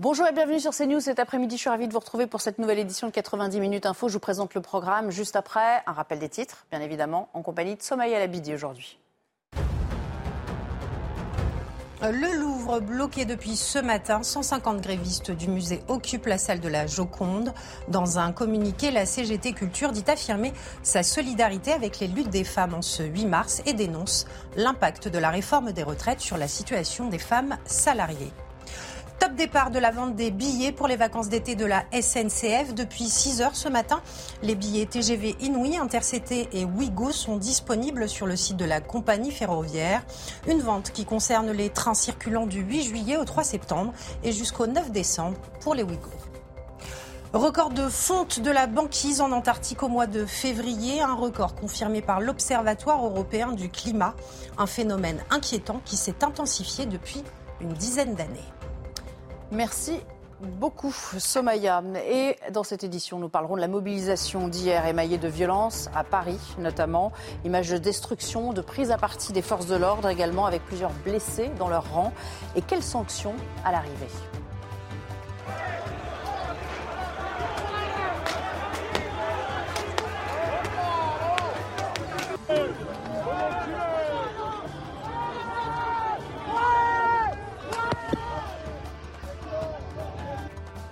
Bonjour et bienvenue sur CNews. Cet après-midi, je suis ravie de vous retrouver pour cette nouvelle édition de 90 minutes info. Je vous présente le programme juste après, un rappel des titres, bien évidemment, en compagnie de Somaya Labidi aujourd'hui. Le Louvre bloqué depuis ce matin. 150 grévistes du musée occupent la salle de la Joconde. Dans un communiqué, la CGT Culture dit affirmer sa solidarité avec les luttes des femmes en ce 8 mars et dénonce l'impact de la réforme des retraites sur la situation des femmes salariées. Top départ de la vente des billets pour les vacances d'été de la SNCF. Depuis 6 heures ce matin, les billets TGV Inouï, Intercité et Ouigo sont disponibles sur le site de la compagnie ferroviaire. Une vente qui concerne les trains circulant du 8 juillet au 3 septembre et jusqu'au 9 décembre pour les Ouigo. Record de fonte de la banquise en Antarctique au mois de février, un record confirmé par l'Observatoire européen du climat, un phénomène inquiétant qui s'est intensifié depuis une dizaine d'années. Merci beaucoup, Somaya. Et dans cette édition, nous parlerons de la mobilisation d'hier émaillée de violence à Paris, notamment. Images de destruction, de prise à partie des forces de l'ordre également, avec plusieurs blessés dans leur rang. Et quelles sanctions à l'arrivée?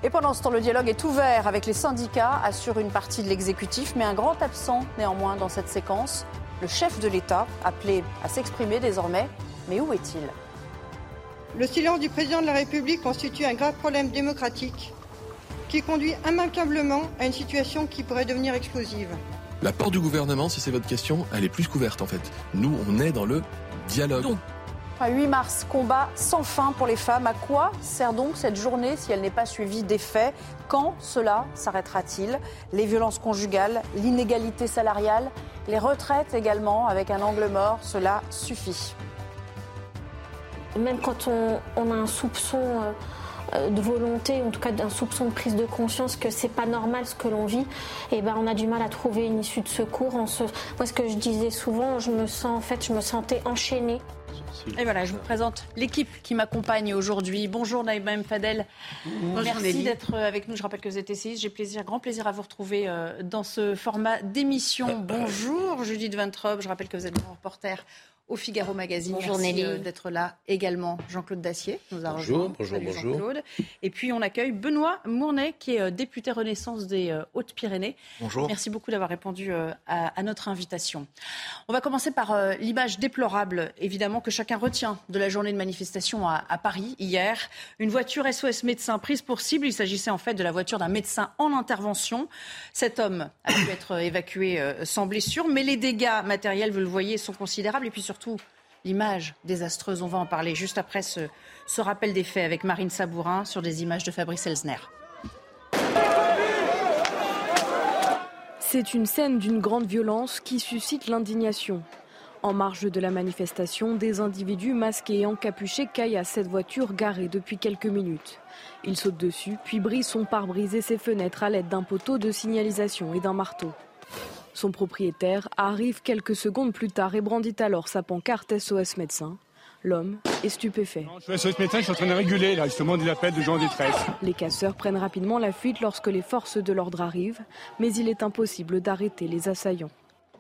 Et pendant ce temps, le dialogue est ouvert avec les syndicats, assure une partie de l'exécutif, mais un grand absent néanmoins dans cette séquence, le chef de l'État, appelé à s'exprimer désormais. Mais où est-il? Le silence du président de la République constitue un grave problème démocratique qui conduit immanquablement à une situation qui pourrait devenir explosive. La porte du gouvernement, si c'est votre question, elle est plus couverte en fait. Nous, on est dans le dialogue. 8 mars, combat sans fin pour les femmes. À quoi sert donc cette journée si elle n'est pas suivie des faits? Quand cela s'arrêtera-t-il? Les violences conjugales, l'inégalité salariale, les retraites également, avec un angle mort, cela suffit. Même quand on, a un soupçon euh, de volonté, en tout cas d'un soupçon de prise de conscience que c'est pas normal ce que l'on vit, et eh ben on a du mal à trouver une issue de secours. Moi, ce que je disais souvent, je me sens en fait, je me sentais enchaînée. Et voilà, je vous présente l'équipe qui m'accompagne aujourd'hui. Bonjour Naïma M. Fadel. Merci d'être avec nous. Je rappelle que vous êtes essayiste. J'ai plaisir, grand plaisir à vous retrouver euh, dans ce format d'émission. Bonjour Judith Ventrobe. Je rappelle que vous êtes mon reporter au Figaro Magazine. Bonjour Merci euh, d'être là également. Jean-Claude Dacier nous a bonjour, Bonjour, bonjour. Et puis on accueille Benoît Mournet, qui est euh, député Renaissance des euh, Hautes-Pyrénées. Bonjour. Merci beaucoup d'avoir répondu à, notre invitation. On va commencer par l'image déplorable, évidemment, que chacun retient de la journée de manifestation à, à Paris hier. Une voiture SOS médecin prise pour cible. Il s'agissait en fait de la voiture d'un médecin en intervention. Cet homme a pu être évacué sans blessure, mais les dégâts matériels, vous le voyez, sont considérables. Et puis surtout, l'image désastreuse. On va en parler juste après ce, ce rappel des faits avec Marine Sabourin sur des images de Fabrice Elsner. C'est une scène d'une grande violence qui suscite l'indignation. En marge de la manifestation, des individus masqués et encapuchés caillent à cette voiture garée depuis quelques minutes. Ils sautent dessus, puis brisent son pare-brise et ses fenêtres à l'aide d'un poteau de signalisation et d'un marteau. Son propriétaire arrive quelques secondes plus tard et brandit alors sa pancarte SOS médecin. L'homme est stupéfait. Je suis SOS médecin, je suis en train de réguler là, justement des appels de gens en détresse. Les casseurs prennent rapidement la fuite lorsque les forces de l'ordre arrivent, mais il est impossible d'arrêter les assaillants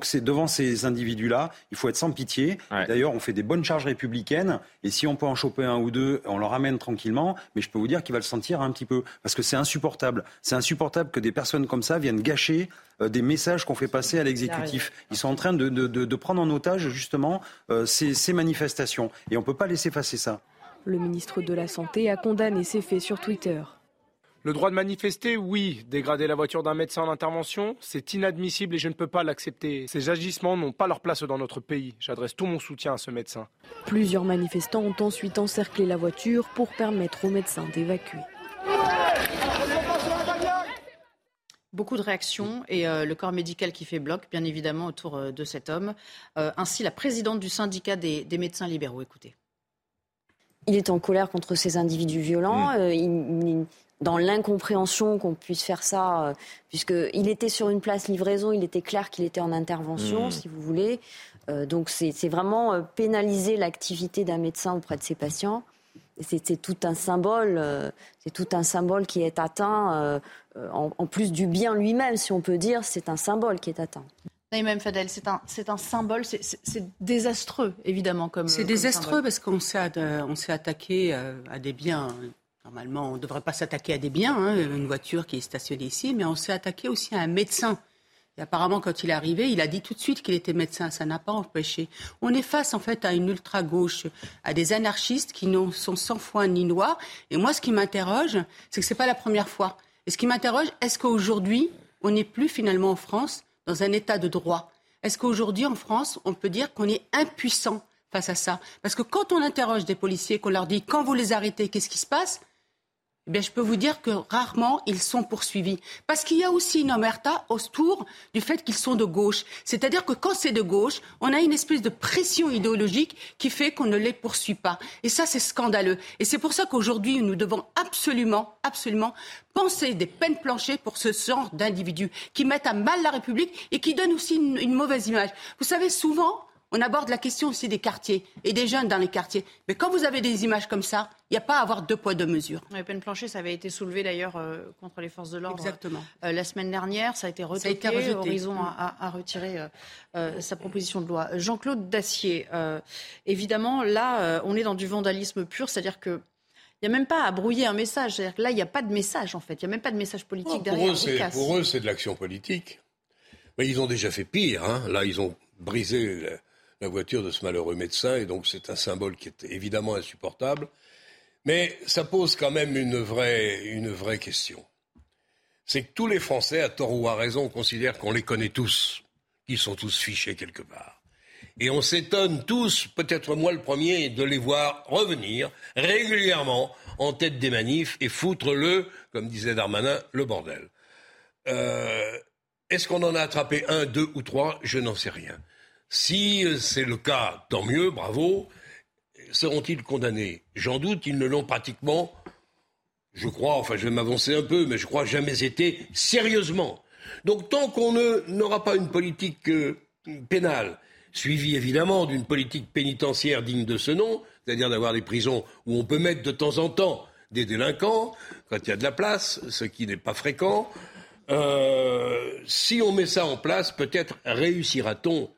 c'est devant ces individus-là, il faut être sans pitié. D'ailleurs, on fait des bonnes charges républicaines, et si on peut en choper un ou deux, on le ramène tranquillement. Mais je peux vous dire qu'il va le sentir un petit peu, parce que c'est insupportable. C'est insupportable que des personnes comme ça viennent gâcher euh, des messages qu'on fait passer à l'exécutif. Ils sont en train de, prendre en otage justement euh, ces, ces manifestations, et on ne peut pas laisser passer ça. Le ministre de la Santé a condamné ces faits sur Twitter. Le droit de manifester, oui. Dégrader la voiture d'un médecin en intervention, c'est inadmissible et je ne peux pas l'accepter. Ces agissements n'ont pas leur place dans notre pays. J'adresse tout mon soutien à ce médecin. Plusieurs manifestants ont ensuite encerclé la voiture pour permettre aux médecins d'évacuer. Beaucoup de réactions et euh, le corps médical qui fait bloc, bien évidemment, autour euh, de cet homme. Euh, ainsi, la présidente du syndicat des, médecins libéraux. Écoutez. Il est en colère contre ces individus violents. Mmh dans l'incompréhension qu'on puisse faire ça, euh, puisqu'il était sur une place livraison, il était clair qu'il était en intervention, mmh. si vous voulez. Euh, donc c'est vraiment euh, pénaliser l'activité d'un médecin auprès de ses patients. c'est tout un symbole, c'est tout un symbole qui est atteint. En, plus du bien lui-même, si on peut dire, c'est un symbole qui est atteint. Naïm Fadel, c'est un, c'est un symbole, c'est désastreux, évidemment. comme C'est désastreux parce qu'on s'est, on s'est attaqué à des biens Normalement, on ne devrait pas s'attaquer à des biens, hein, une voiture qui est stationnée ici, mais on s'est attaqué aussi à un médecin. Et apparemment, quand il est arrivé, il a dit tout de suite qu'il était médecin. Ça n'a pas empêché. On est face, en fait, à une ultra-gauche, à des anarchistes qui sont sans foi ni loi. Et moi, ce qui m'interroge, c'est que ce n'est pas la première fois. Et ce qui m'interroge, est-ce qu'aujourd'hui, on n'est plus finalement en France dans un état de droit? Est-ce qu'aujourd'hui, en France, on peut dire qu'on est impuissant face à ça? Parce que quand on interroge des policiers, qu'on leur dit quand vous les arrêtez, qu'est-ce qui se passe? Eh je peux vous dire que rarement ils sont poursuivis. Parce qu'il y a aussi une omerta autour du fait qu'ils sont de gauche. C'est-à-dire que quand c'est de gauche, on a une espèce de pression idéologique qui fait qu'on ne les poursuit pas. Et ça, c'est scandaleux. Et c'est pour ça qu'aujourd'hui, nous devons absolument, absolument penser des peines planchées pour ce genre d'individus qui mettent à mal la République et qui donnent aussi une mauvaise image. Vous savez, souvent, on aborde la question aussi des quartiers et des jeunes dans les quartiers. Mais quand vous avez des images comme ça, il n'y a pas à avoir deux poids, deux mesures. Les peines planchées, ça avait été soulevé d'ailleurs euh, contre les forces de l'ordre. Exactement. Euh, la semaine dernière, ça a été retoqué. Ça a été Horizon a, retiré euh, sa proposition de loi. Jean-Claude Dacier, évidemment, là, on est dans du vandalisme pur, c'est-à-dire que il n'y a même pas à brouiller un message. C'est-à-dire que là, il n'y a pas de message, en fait. Il n'y a même pas de message politique derrière. pour eux, c'est de l'action politique. Mais ils ont déjà fait pire. Hein. Là, ils ont brisé la voiture de ce malheureux médecin, et donc c'est un symbole qui est évidemment insupportable. Mais ça pose quand même une vraie, question. C'est que tous les Français, à tort ou à raison, considèrent qu'on les connaît tous, qu'ils sont tous fichés quelque part. Et on s'étonne tous, peut-être moi le premier, de les voir revenir régulièrement en tête des manifs et foutre le, comme disait Darmanin, le bordel. Euh, est-ce qu'on en a attrapé un, deux ou trois? Je n'en sais rien. Si c'est le cas, tant mieux, bravo. Seront-ils condamnés? J'en doute, ils ne l'ont pratiquement, je crois, enfin je vais m'avancer un peu, mais je crois jamais été sérieusement. Donc tant qu'on n'aura pas une politique euh, pénale, suivie évidemment d'une politique pénitentiaire digne de ce nom, c'est-à-dire d'avoir des prisons où on peut mettre de temps en temps des délinquants, quand il y a de la place, ce qui n'est pas fréquent, euh, si on met ça en place, peut-être réussira-t-on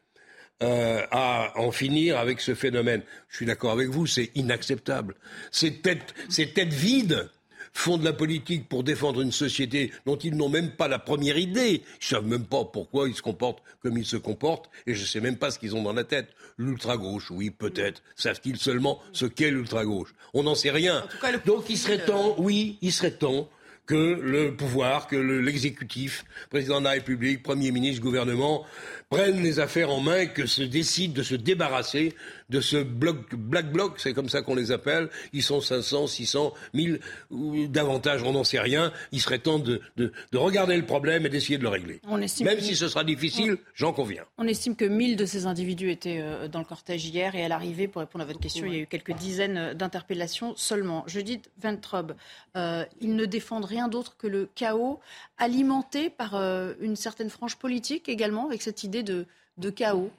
euh, à en finir avec ce phénomène. Je suis d'accord avec vous, c'est inacceptable. Ces têtes, ces têtes vides font de la politique pour défendre une société dont ils n'ont même pas la première idée. Ils savent même pas pourquoi ils se comportent comme ils se comportent, et je ne sais même pas ce qu'ils ont dans la tête. L'ultra-gauche, oui, peut-être. Savent-ils seulement ce qu'est l'ultra-gauche? On n'en sait rien. Donc il serait temps, oui, il serait temps que le pouvoir, que l'exécutif, président de la République, Premier ministre, gouvernement, prennent les affaires en main que se décident de se débarrasser de ce bloc, black bloc, c'est comme ça qu'on les appelle. Ils sont 500, 600, 1000 ou davantage, on n'en sait rien. Il serait temps de, de, de regarder le problème et d'essayer de le régler. Même si ce sera difficile, j'en conviens. On estime que 1000 de ces individus étaient euh, dans le cortège hier et à l'arrivée, pour répondre à votre question, il y a eu quelques dizaines euh, d'interpellations seulement. Je dis Ventrob, euh, ils ne défendent rien d'autre que le chaos alimenté par euh, une certaine frange politique également, avec cette idée de, chaos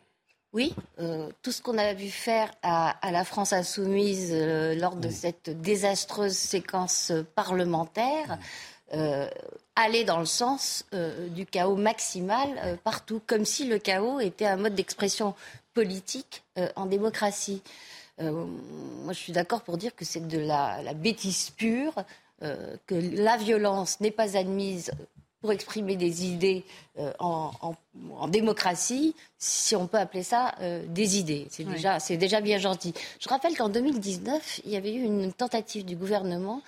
oui, euh, tout ce qu'on a vu faire à, la France insoumise euh, lors de cette désastreuse séquence parlementaire allait dans le sens du chaos maximal partout, comme si le chaos était un mode d'expression politique en démocratie. moi, je suis d'accord pour dire que c'est de la bêtise pure. Euh, que la violence n'est pas admise pour exprimer des idées euh, en, démocratie, si on peut appeler ça euh, des idées. C'est déjà, déjà bien gentil. Je rappelle qu'en 2019, il y avait eu une tentative du gouvernement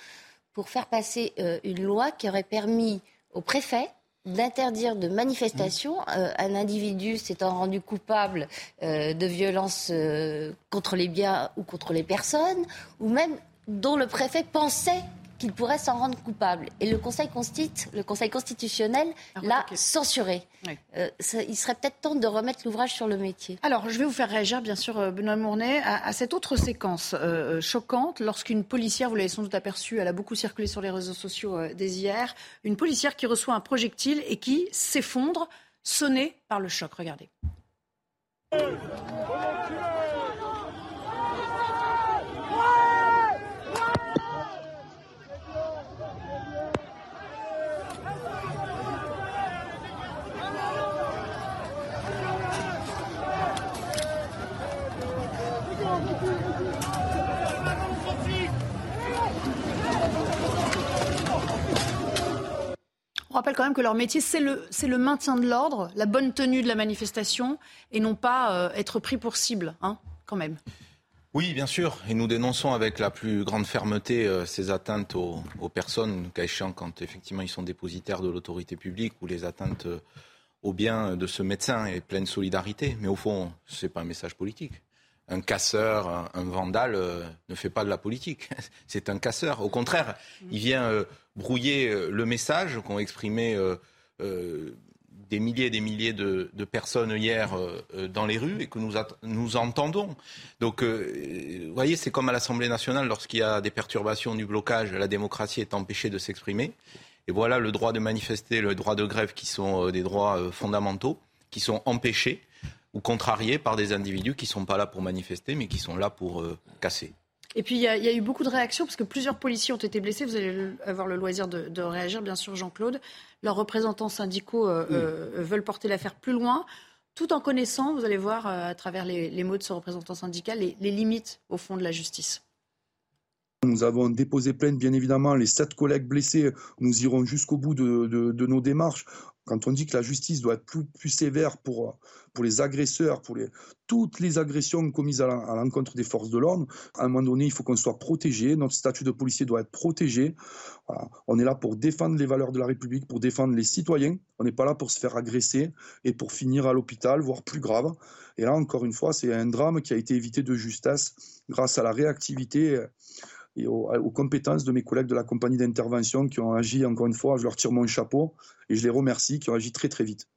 pour faire passer une loi qui aurait permis au préfet d'interdire de manifestation un individu s'étant rendu coupable de violences contre les biens ou contre les personnes, ou même dont le préfet pensait qu'il pourrait s'en rendre coupable. Et le Conseil, le Conseil constitutionnel l'a censuré. Euh, il serait peut-être temps de remettre l'ouvrage sur le métier. Alors, je vais vous faire réagir, bien sûr, euh, Benoît Mournet, à, cette autre séquence euh, choquante, lorsqu'une policière, vous l'avez sans doute aperçue, elle a beaucoup circulé sur les réseaux sociaux dès hier, une policière qui reçoit un projectile et qui s'effondre, sonnée par le choc. Regardez. Rappelle quand même que leur métier, c'est le, maintien de l'ordre, la bonne tenue de la manifestation, et non pas euh, être pris pour cible, hein, quand même. Oui, bien sûr. Et nous dénonçons avec la plus grande fermeté euh, ces atteintes aux, personnes, cas quand effectivement ils sont dépositaires de l'autorité publique ou les atteintes euh, au bien de ce médecin et pleine solidarité. Mais au fond, ce n'est pas un message politique. Un casseur, un, vandale ne fait pas de la politique. C'est un casseur. Au contraire, il vient brouiller euh, le message qu'ont exprimé euh, euh, des milliers et des milliers de, personnes hier dans les rues et que nous, nous entendons. Donc, vous voyez, c'est comme à l'Assemblée nationale, lorsqu'il y a des perturbations du blocage, la démocratie est empêchée de s'exprimer. Et voilà le droit de manifester, le droit de grève, qui sont des droits fondamentaux, qui sont empêchés ou contrariés par des individus qui ne sont pas là pour manifester, mais qui sont là pour casser. Et puis, il y, a eu beaucoup de réactions parce que plusieurs policiers ont été blessés. Vous allez avoir le loisir de, réagir, bien sûr, Jean-Claude. Leurs représentants syndicaux euh, euh, veulent porter l'affaire plus loin, tout en connaissant, vous allez voir euh, à travers les, mots de ce représentant syndical, les, limites, au fond, de la justice. Nous avons déposé plainte, bien évidemment. Les sept collègues blessés, nous irons jusqu'au bout de, nos démarches. Quand on dit que la justice doit être plus, sévère pour, pour les agresseurs, pour les, toutes les agressions commises à l'encontre des forces de l'ordre, à un moment donné, il faut qu'on soit protégé. Notre statut de policier doit être protégé. On est là pour défendre les valeurs de la République, pour défendre les citoyens. On n'est pas là pour se faire agresser et pour finir à l'hôpital, voire plus grave. Et là, encore une fois, c'est un drame qui a été évité de justesse grâce à la réactivité et aux, compétences de mes collègues de la compagnie d'intervention qui ont agi, encore une fois, je leur tire mon chapeau et je les remercie, qui ont agi très très vite.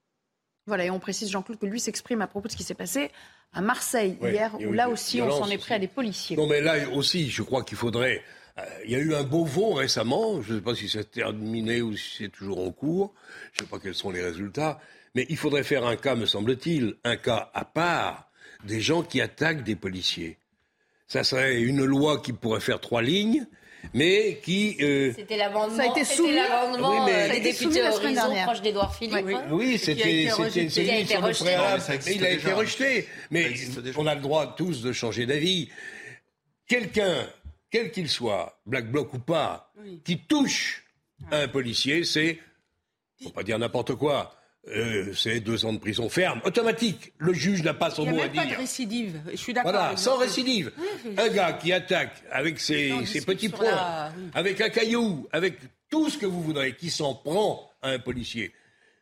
Voilà, et on précise, Jean-Claude, que lui s'exprime à propos de ce qui s'est passé à Marseille hier, où là aussi on s'en est pris à des policiers. Non, mais là aussi, je crois qu'il faudrait. Euh, il y a eu un beau vent récemment, je ne sais pas si c'est terminé ou si c'est toujours en cours, je ne sais pas quels sont les résultats, mais il faudrait faire un cas, me semble-t-il, un cas à part des gens qui attaquent des policiers ça serait une loi qui pourrait faire trois lignes, mais qui. Euh... C'était l'amendement. Ça a été soumis. Oui, mais... des députés Horizon proche d'Edouard Philippe. Oui, oui c'était c'était a été rejeté. Il a été rejeté. Mais on a le droit tous de changer d'avis. Quelqu'un, quel qu'il soit, Black Bloc ou pas, qui touche un policier, c'est, faut pas dire n'importe quoi, euh, c'est deux ans de prison ferme, automatique. Le juge n'a pas son mot à dire. Il n'y a pas de récidive. Je suis d'accord. Voilà, sans récidive. Un gars qui attaque avec ses, petits points, avec un caillou, avec tout ce que vous voudrez, qui s'en prend à un policier,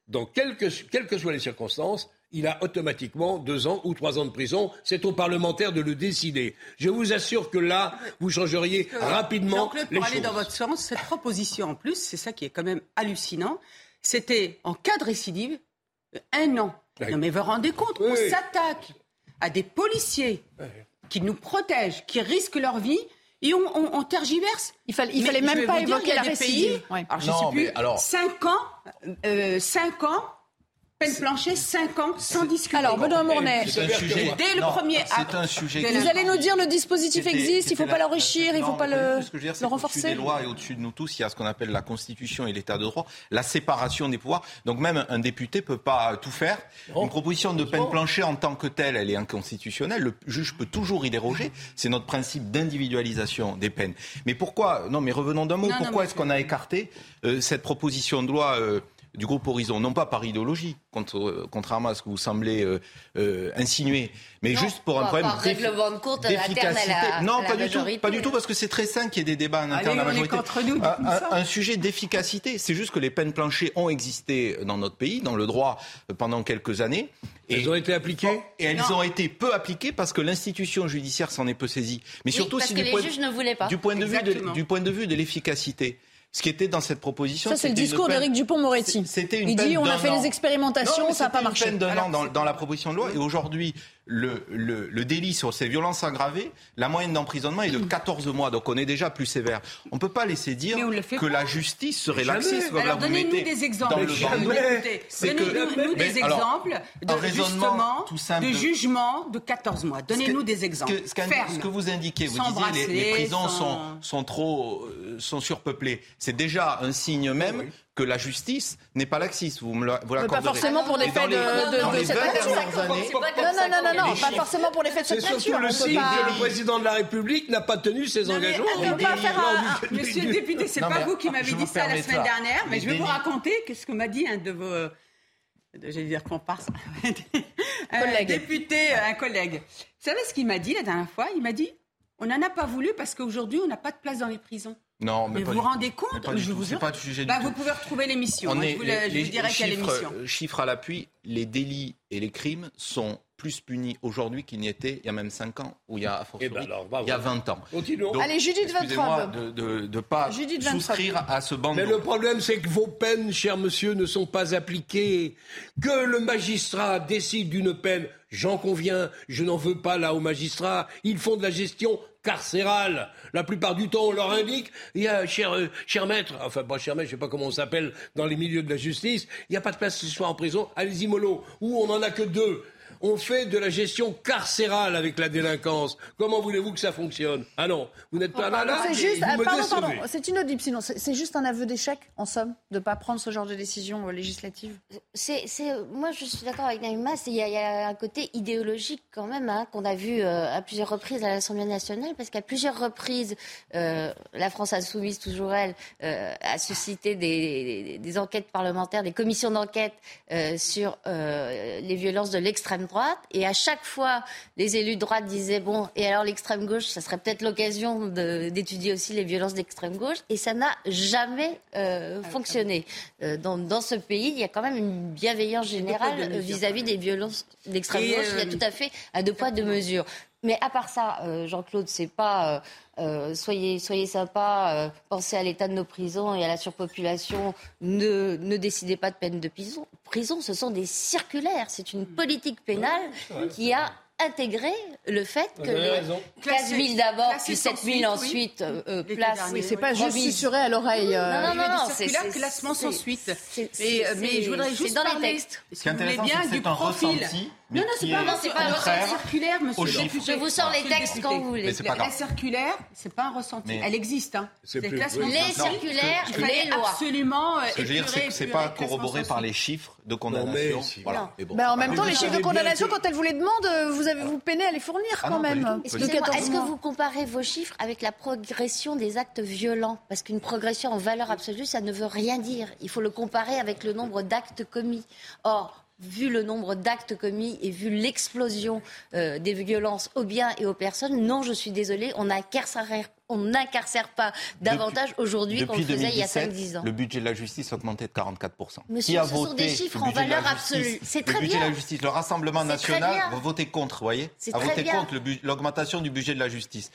dans quelles que soient les circonstances, il a automatiquement deux ans ou trois ans de prison. C'est aux parlementaires de le décider. Je vous assure que là, vous changeriez rapidement les pour aller dans votre sens, cette proposition en plus, c'est ça qui est quand même hallucinant, c'était en cas de récidive, un an. Non mais vous vous rendez compte, on s'attaque à des policiers qui nous protègent, qui risquent leur vie. Et on, tergiverse. Il, fallait, il fallait même pas évoquer la récidive. alors, je sais plus, alors... 5 ans, euh, 5 ans Peine plancher, 5 ans, sans discussion. Alors, Benoît Mournet, dès le premier acte. un sujet. Vous allez nous dire le dispositif existe, il ne faut pas l'enrichir, il ne faut pas le, ce que je veux dire, le renforcer. Au-dessus des lois et au-dessus de nous tous, il y a ce qu'on appelle la Constitution et l'État de droit, la séparation des pouvoirs. Donc même un député ne peut pas tout faire. Une proposition de peine plancher en tant que telle, elle est inconstitutionnelle. Le juge peut toujours y déroger. C'est notre principe d'individualisation des peines. Mais pourquoi? Non, mais revenons d'un mot. pourquoi est-ce qu'on a écarté euh, cette proposition de loi euh, du groupe Horizon, non pas par idéologie, contre, contrairement à ce que vous semblez euh, euh, insinuer, mais juste pour un problème d'efficacité. Non, pas du tout, pas du tout, parce que c'est très sain qu'il y ait des débats en interne à la majorité. Nous, un, un, sujet d'efficacité, c'est juste que les peines planchées ont existé dans notre pays, dans le droit, euh, pendant quelques années. Et elles ont été appliquées? Et elles ont été peu appliquées parce que l'institution judiciaire s'en est peu saisie. Mais surtout, parce si que les juges ne voulaient pas. Du point de vue du point de vue de l'efficacité ce qui était dans cette proposition. Ça, c'est le discours d'Éric Dupont-Moretti. Il dit on a fait les expérimentations, ça n'a pas marché. C'était une peine d'un an dans, dans, la proposition de loi. Et aujourd'hui, le, le, délit sur ces violences aggravées, la moyenne d'emprisonnement est de 14 mois. Donc on est déjà plus sévère. On ne peut pas laisser dire que la justice serait laxiste. Alors donnez-nous des exemples. Donnez-nous des exemples de justement de jugement de 14 mois. Donnez-nous des exemples. Ce que vous indiquez, vous disiez les, les prisons sont, sont trop euh, sont surpeuplées. C'est déjà un signe même que la justice n'est pas laxiste. Vous me l'accorderez. Pas forcément pour les faits de, de, de cette nature. Non, non, non, non, non, pas forcément pour les faits de cette nature. C'est surtout le signe que le président de la République n'a pas tenu ses engagements. On peut pas faire un... Monsieur le député, c'est pas vous qui m'avez dit ça la semaine dernière, mais je vais vous raconter ce que m'a dit un de vos j'allais dire qu'on passe, un député, un collègue. Vous savez ce qu'il m'a dit la dernière fois? Il m'a dit on n'en a pas voulu parce qu'aujourd'hui, on n'a pas de place dans les prisons. Non, mais, vous vous rendez compte Je vous pas sujet bah, Vous pouvez retrouver l'émission. Hein, je vous, je vous dirai quelle émission. Chiffres à l'appui, les délits et les crimes sont plus punis aujourd'hui qu'il n'y était il y a même 5 ans, ou il y a, eh ben il y a 20 ans. Continuons. Allez, Judith Ventrop. de ne pas souscrire à ce bandeau. Mais le problème, c'est que vos peines, cher monsieur, ne sont pas appliquées. Que le magistrat décide d'une peine, j'en conviens, je n'en veux pas là au magistrat. Ils font de la gestion carcérale. La plupart du temps, on leur indique, il y a, cher, euh, cher maître, enfin pas cher maître, je sais pas comment on s'appelle dans les milieux de la justice, il n'y a pas de place ce soir en prison, allez-y mollo, ou on n'en a que deux on fait de la gestion carcérale avec la délinquance. Comment voulez-vous que ça fonctionne? Ah non, vous n'êtes pas là, là C'est juste, pardon, pardon, c'est inaudible sinon. C'est juste un aveu d'échec, en somme, de ne pas prendre ce genre de décision euh, législative c'est, Moi, je suis d'accord avec Naïma, il y, a un côté idéologique quand même, hein, qu'on a vu euh, à plusieurs reprises à l'Assemblée nationale, parce qu'à plusieurs reprises, euh, la France insoumise, toujours elle, a suscité des, des, enquêtes parlementaires, des commissions d'enquête sur les violences de l'extrême droite. Et à chaque fois, les élus de droite disaient bon, et alors l'extrême gauche, ça serait peut-être l'occasion d'étudier aussi les violences d'extrême gauche. Et ça n'a jamais euh, fonctionné. Euh, dans, dans, ce pays, il y a quand même une bienveillance générale vis-à-vis des violences d'extrême gauche. Il y a euh, tout à fait à deux poids deux mesures. Mais à part ça, Jean-Claude, c'est pas soyez soyez sympa, pensez à l'état de nos prisons et à la surpopulation. Ne, ne décidez pas de peine de prison prison, ce sont des circulaires. C'est une politique pénale qui a intégré le fait que les 15 000 d'abord, puis 7 000 ensuite, euh, euh, place. Oui, c'est pas juste susurré à l'oreille. Euh... Non, non, non, c'est classement sans suite. Mais, mais je voudrais juste dans parler, les textes. Si vous voulez bien, du profil. Non, non, c'est pas, pas un ressenti circulaire, monsieur le député. Je vous sors les textes quand vous voulez. La circulaire, c'est pas un ressenti. Elle existe. Hein. Les circulaires, les lois. Absolument. Ce que je veux dire, c'est que c'est pas corroboré par les chiffres de condamnation. En même temps, les chiffres de condamnation, quand elle vous les demande, vous avez vous peinez à les fournir ah quand même. Est-ce que vous comparez vos chiffres avec la progression des actes violents? Parce qu'une progression en valeur absolue, ça ne veut rien dire. Il faut le comparer avec le nombre d'actes commis. Or, vu le nombre d'actes commis et vu l'explosion euh, des violences aux biens et aux personnes, non, je suis désolée, on on n'incarcère pas davantage aujourd'hui qu'on le faisait il y a 5-10 ans. Le budget de la justice a augmenté de 44%. Monsieur, ce sont des chiffres en valeur absolue. C'est très bien. Le budget de la justice, le Rassemblement national va voter contre, vous voyez A voté contre l'augmentation du budget de la justice.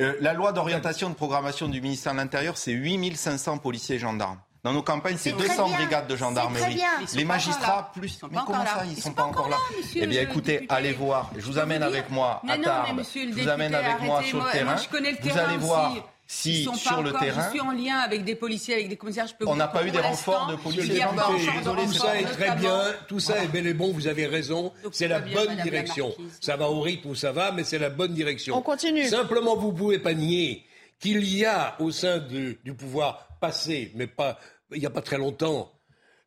Euh, la loi d'orientation de programmation du ministère de l'Intérieur, c'est 8500 policiers et gendarmes. Dans nos campagnes, c'est 200 brigades de gendarmerie. Les magistrats, plus. Mais comment ça, ils ne sont pas encore là Eh bien, écoutez, allez voir. Je vous amène avec moi à Tarbes. Je vous amène avec moi sur le terrain. Vous allez voir si sur le terrain. Je suis en lien avec des policiers, avec des commissaires. Je peux on n'a pas eu des renforts de policiers gendarmes. Tout ça est très bien, tout ça est bel et bon, vous avez raison. C'est la bonne direction. Ça va au rythme où ça va, mais c'est la bonne direction. On continue. Simplement, vous pouvez pas nier qu'il y a au sein du pouvoir passé, mais pas il n'y a pas très longtemps,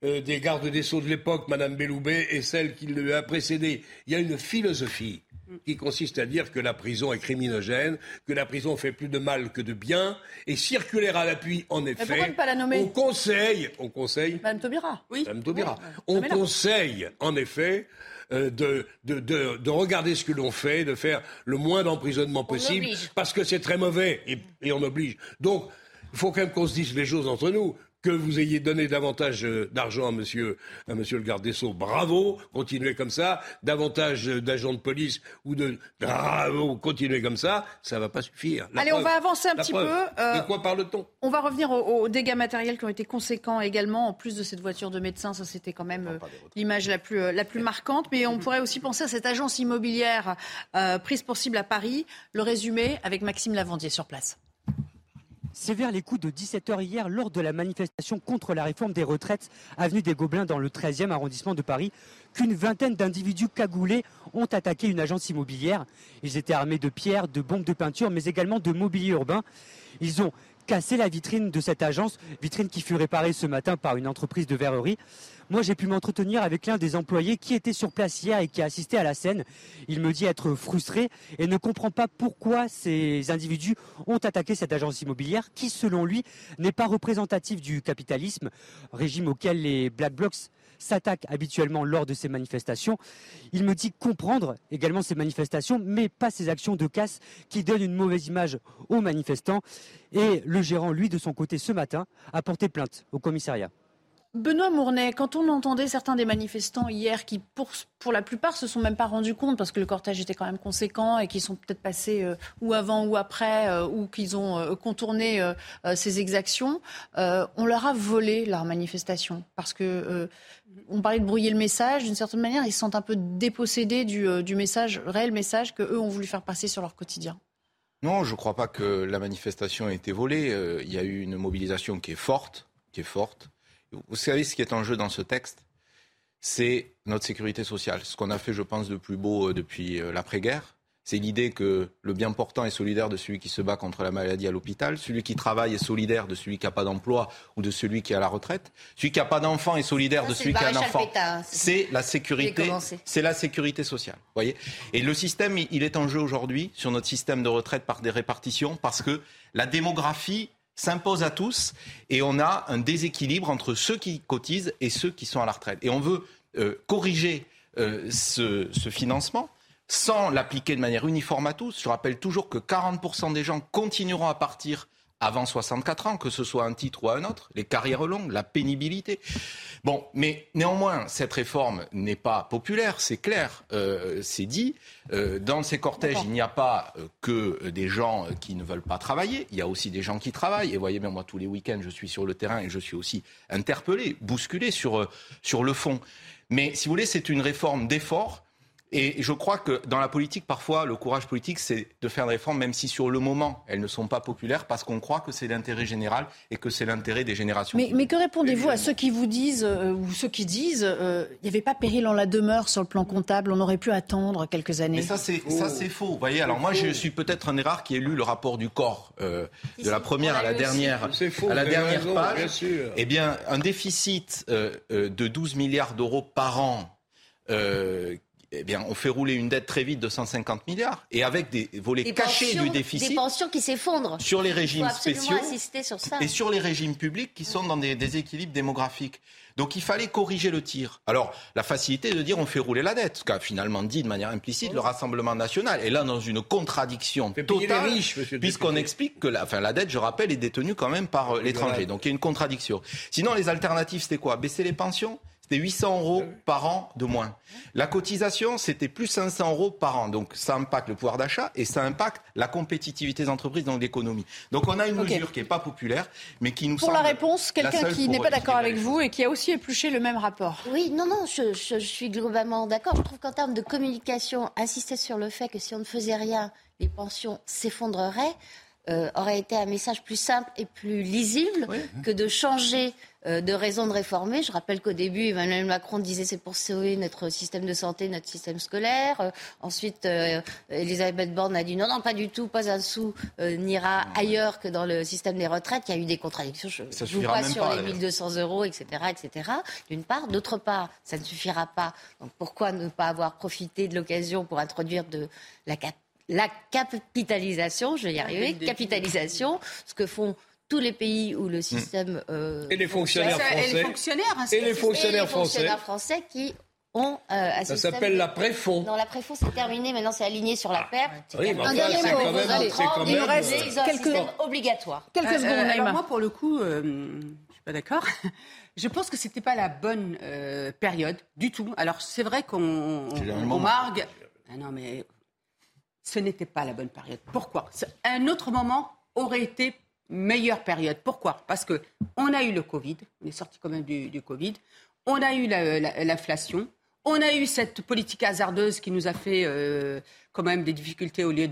euh, des gardes des Sceaux de l'époque, Madame Belloubet, et celle qui lui a précédé. Il y a une philosophie qui consiste à dire que la prison est criminogène, que la prison fait plus de mal que de bien, et circulaire à l'appui, en effet. Pas la nommer on conseille, on conseille. Madame Taubira. Oui. Madame Taubira. On conseille, en effet, euh, de, de, de, de, regarder ce que l'on fait, de faire le moins d'emprisonnement possible, parce que c'est très mauvais, et, et on oblige. Donc, il faut quand même qu'on se dise les choses entre nous que vous ayez donné davantage euh, d'argent à monsieur, à monsieur le garde des Sceaux, bravo, continuez comme ça. Davantage d'agents de police ou de bravo, continuez comme ça, ça va pas suffire. Allez, on va avancer un petit peu. Euh, de quoi parle-t-on? On va revenir aux, dégâts matériels qui ont été conséquents également, en plus de cette voiture de médecin. Ça, c'était quand même euh, l'image la plus, la plus marquante. Mais on pourrait aussi penser à cette agence immobilière prise pour cible à Paris. Le résumé avec Maxime Lavandier sur place. C'est vers les coups de 17h hier, lors de la manifestation contre la réforme des retraites, avenue des Gobelins dans le 13e arrondissement de Paris, qu'une vingtaine d'individus cagoulés ont attaqué une agence immobilière. Ils étaient armés de pierres, de bombes de peinture, mais également de mobilier urbain. Ils ont casser la vitrine de cette agence, vitrine qui fut réparée ce matin par une entreprise de verrerie. Moi, j'ai pu m'entretenir avec l'un des employés qui était sur place hier et qui a assisté à la scène. Il me dit être frustré et ne comprend pas pourquoi ces individus ont attaqué cette agence immobilière qui, selon lui, n'est pas représentative du capitalisme, régime auquel les Black Blocs s'attaquent habituellement lors de ces manifestations. Il me dit comprendre également ces manifestations, mais pas ces actions de casse qui donnent une mauvaise image aux manifestants. Et le gérant, lui, de son côté, ce matin, a porté plainte au commissariat. Benoît Mournet, quand on entendait certains des manifestants hier qui, pour, la plupart, se sont même pas rendus compte parce que le cortège était quand même conséquent et qu'ils sont peut-être passés euh, ou avant ou après euh, ou qu'ils ont euh, contourné ces exactions, on leur a volé leur manifestation parce que on parlait de brouiller le message. D'une certaine manière, ils se sentent un peu dépossédés du, du message, réel message que eux ont voulu faire passer sur leur quotidien. Non, je ne crois pas que la manifestation ait été volée. Il y a eu une mobilisation qui est forte, qui est forte vous savez ce qui est en jeu dans ce texte? C'est notre sécurité sociale. Ce qu'on a fait, je pense, de plus beau euh, depuis euh, l'après-guerre. C'est l'idée que le bien portant est solidaire de celui qui se bat contre la maladie à l'hôpital, celui qui travaille est solidaire de celui qui n'a pas d'emploi ou de celui qui est à la retraite, celui qui n'a pas d'enfant est solidaire de celui qui a un enfant. C'est la sécurité, c'est la sécurité sociale. Voyez? Et le système, il est en jeu aujourd'hui sur notre système de retraite par des répartitions parce que la démographie s'impose à tous et on a un déséquilibre entre ceux qui cotisent et ceux qui sont à la retraite. Et on veut euh, corriger euh, ce, ce, financement sans l'appliquer de manière uniforme à tous. Je rappelle toujours que 40% des gens continueront à partir avant 64 ans, que ce soit un titre ou un autre, les carrières longues, la pénibilité. Bon, mais néanmoins, cette réforme n'est pas populaire, c'est clair, euh, c'est dit. Euh, dans ces cortèges, il n'y a pas euh, que des gens qui ne veulent pas travailler, il y a aussi des gens qui travaillent. Et voyez bien, moi, tous les week-ends, je suis sur le terrain et je suis aussi interpellé, bousculé sur, sur le fond. Mais si vous voulez, c'est une réforme d'effort et je crois que dans la politique, parfois, le courage politique, c'est de faire des réformes, même si sur le moment, elles ne sont pas populaires, parce qu'on croit que c'est l'intérêt général et que c'est l'intérêt des générations. Mais, mais que répondez-vous à ceux qui vous disent, euh, ou ceux qui disent, euh, il n'y avait pas péril en la demeure sur le plan comptable, on aurait pu attendre quelques années? Mais ça, c'est, faux. Vous voyez, alors moi, je suis peut-être un des rares qui ait lu le rapport du corps, euh, de la première à la dernière, à la dernière page. Eh bien, un déficit de 12 milliards d'euros par an eh bien, on fait rouler une dette très vite de 150 milliards et avec des volets cachés du déficit. Des pensions qui s'effondrent. Sur les régimes spéciaux sur ça. et sur les régimes publics qui sont dans des déséquilibres démographiques. Donc il fallait corriger le tir. Alors la facilité de dire on fait rouler la dette, ce qu'a finalement dit de manière implicite le Rassemblement national. Et là dans une contradiction totale, puisqu'on explique que la, enfin, la dette, je rappelle, est détenue quand même par euh, l'étranger. Donc il y a une contradiction. Sinon les alternatives c'était quoi? Baisser les pensions? C'était 800 euros par an de moins. La cotisation, c'était plus 500 euros par an. Donc ça impacte le pouvoir d'achat et ça impacte la compétitivité des entreprises dans l'économie. Donc on a une mesure qui n'est pas populaire, mais qui nous Pour semble. la réponse, quelqu'un qui n'est pas d'accord avec vous et qui a aussi épluché le même rapport. Oui, non, non, je, je suis globalement d'accord. Je trouve qu'en termes de communication, insister sur le fait que si on ne faisait rien, les pensions s'effondreraient. Euh, aurait été un message plus simple et plus lisible que de changer de raison de réformer. Je rappelle qu'au début, Emmanuel Macron disait c'est pour sauver notre système de santé, notre système scolaire. Euh, ensuite, Elisabeth Borne a dit non, non, pas du tout, pas un sou n'ira ailleurs que dans le système des retraites. Il y a eu des contradictions. Je ne vous pas sur les 1200 euros, etc., etc. D'une part, d'autre part, ça ne suffira pas. Donc pourquoi ne pas avoir profité de l'occasion pour introduire de la la capitalisation, je vais y arriver, capitalisation, ce que font tous les pays où le système... Euh, et les fonctionnaires français. Et les fonctionnaires, et les fonctionnaires français. français qui ont euh, Ça s'appelle la préfond. Non, la préfond, c'est terminé. Maintenant, c'est aligné sur la ah. perte. Oui, quand même... Quand Il reste quelques... obligatoire. Quelques euh, secondes, alors moi, pour le coup, je ne suis pas d'accord. Je pense que c'était pas la bonne période du tout. Alors, c'est vrai qu'on on margue... Ah non, mais ce n'était pas la bonne période. Pourquoi? Un autre moment aurait été meilleure période. Pourquoi? Parce que on a eu le Covid, on est sorti quand même du, Covid, on a eu l'inflation, on a eu cette politique hasardeuse qui nous a fait euh, quand même des difficultés au lieu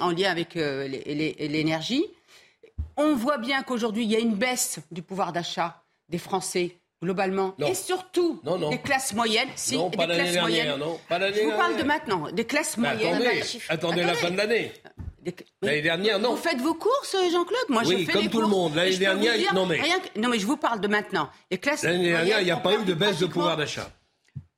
en lien avec euh, l'énergie. On voit bien qu'aujourd'hui, il y a une baisse du pouvoir d'achat des Français globalement, et surtout des classes moyennes. Si, non, pas l'année dernière, non. Pas Je vous parle de maintenant, des classes moyennes. Attendez, attendez, la fin de l'année. L'année dernière, non. Vous faites vos courses, Jean-Claude Moi, oui, je fais comme tout le monde. L'année dernière, non mais... non mais je vous parle de maintenant. L'année dernière, il n'y a pas eu de baisse de pouvoir d'achat.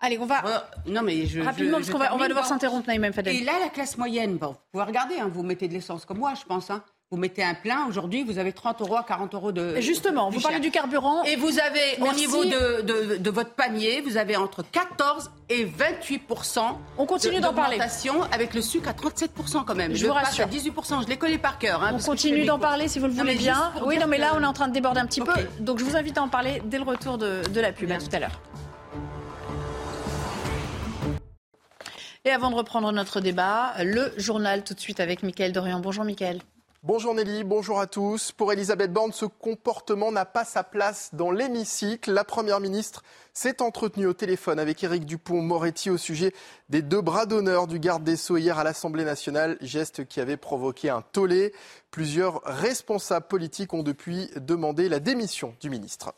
Allez, on va. Euh, non, mais je, Rapidement, parce qu'on va, on va devoir s'interrompre, Naïm Fadel. Et là, la classe moyenne, bon, vous pouvez regarder, hein, vous mettez de l'essence comme moi, je pense. Hein. Vous mettez un plein, aujourd'hui, vous avez 30 euros à 40 euros de. Justement, vous parlez du carburant. Et vous avez, au niveau de, de, de, votre panier, vous avez entre 14 et 28% On continue d'en parler. avec le sucre à 37% quand même. Je vous rassure. à 18 Je les connais par cœur. Hein, on continue d'en parler si vous le voulez bien. Oui, non, mais là, on est en train de déborder un petit peu. Donc, je vous invite à en parler dès le retour de, de la pub. À tout à l'heure. Et avant de reprendre notre débat, le journal tout de suite avec Mickaël Dorian. Bonjour Mickaël. Bonjour Nelly, bonjour à tous. Pour Elisabeth Borne, ce comportement n'a pas sa place dans l'hémicycle. La Première ministre s'est entretenue au téléphone avec Éric Dupont-Moretti au sujet des deux bras d'honneur du garde des Sceaux hier à l'Assemblée nationale, geste qui avait provoqué un tollé. Plusieurs responsables politiques ont depuis demandé la démission du ministre.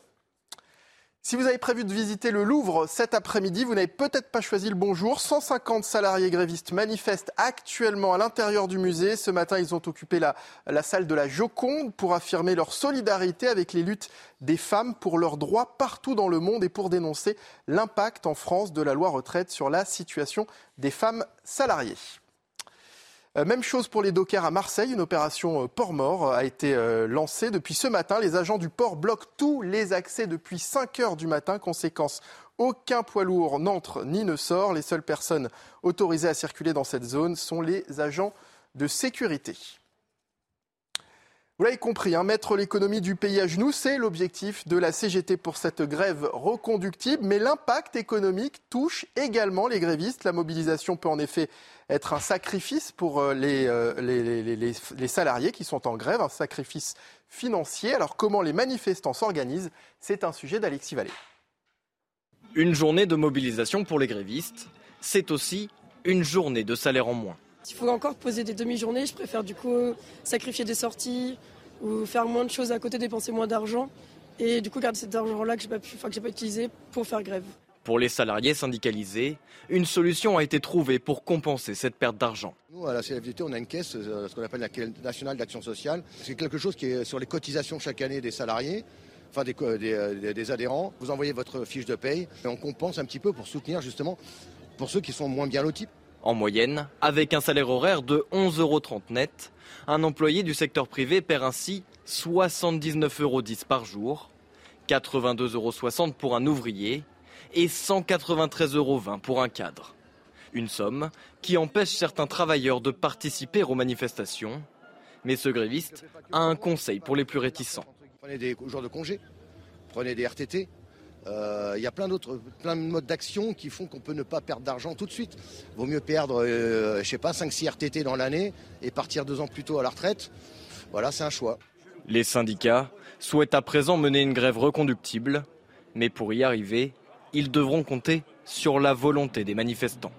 Si vous avez prévu de visiter le Louvre cet après-midi, vous n'avez peut-être pas choisi le bon jour. 150 salariés grévistes manifestent actuellement à l'intérieur du musée. Ce matin, ils ont occupé la, la, salle de la Joconde pour affirmer leur solidarité avec les luttes des femmes pour leurs droits partout dans le monde et pour dénoncer l'impact en France de la loi retraite sur la situation des femmes salariées. Euh, même chose pour les dockers à Marseille. Une opération euh, port mort a été euh, lancée depuis ce matin. Les agents du port bloquent tous les accès depuis 5 heures du matin. Conséquence, aucun poids lourd n'entre ni ne sort. Les seules personnes autorisées à circuler dans cette zone sont les agents de sécurité. Vous l'avez compris, hein, mettre l'économie du pays à genoux, c'est l'objectif de la CGT pour cette grève reconductible. Mais l'impact économique touche également les grévistes. La mobilisation peut en effet être un sacrifice pour euh, euh, les, les, les, salariés qui sont en grève, un sacrifice financier. Alors comment les manifestants s'organisent C'est un sujet d'Alexis Vallée. Une journée de mobilisation pour les grévistes, c'est aussi une journée de salaire en moins. S'il faut encore poser des demi-journées, je préfère du coup sacrifier des sorties ou faire moins de choses à côté, dépenser moins d'argent et du coup garder cet argent-là que je n'ai pas, pas utilisé pour faire grève. Pour les salariés syndicalisés, une solution a été trouvée pour compenser cette perte d'argent. Nous, à la CFDT, on a une caisse, euh, ce qu'on appelle la Caisse nationale d'action sociale. C'est quelque chose qui est sur les cotisations chaque année des salariés enfin des, des, des, adhérents. Vous envoyez votre fiche de paye et on compense un petit peu pour soutenir justement pour ceux qui sont moins bien lotis. En moyenne, avec un salaire horaire de 11,30 euros net, un employé du secteur privé perd ainsi 79,10 euros par jour, 82,60 euros pour un ouvrier et 193,20 euros pour un cadre. Une somme qui empêche certains travailleurs de participer aux manifestations. Mais ce gréviste a un conseil pour les plus réticents. Prenez des jours de congé, prenez des RTT, il euh, y a plein d'autres, de modes d'action qui font qu'on peut ne pas perdre d'argent tout de suite. Vaut mieux perdre, euh, pas, 5-6 RTT dans l'année et partir deux ans plus tôt à la retraite. Voilà, c'est un choix. Les syndicats souhaitent à présent mener une grève reconductible, mais pour y arriver, ils devront compter sur la volonté des manifestants.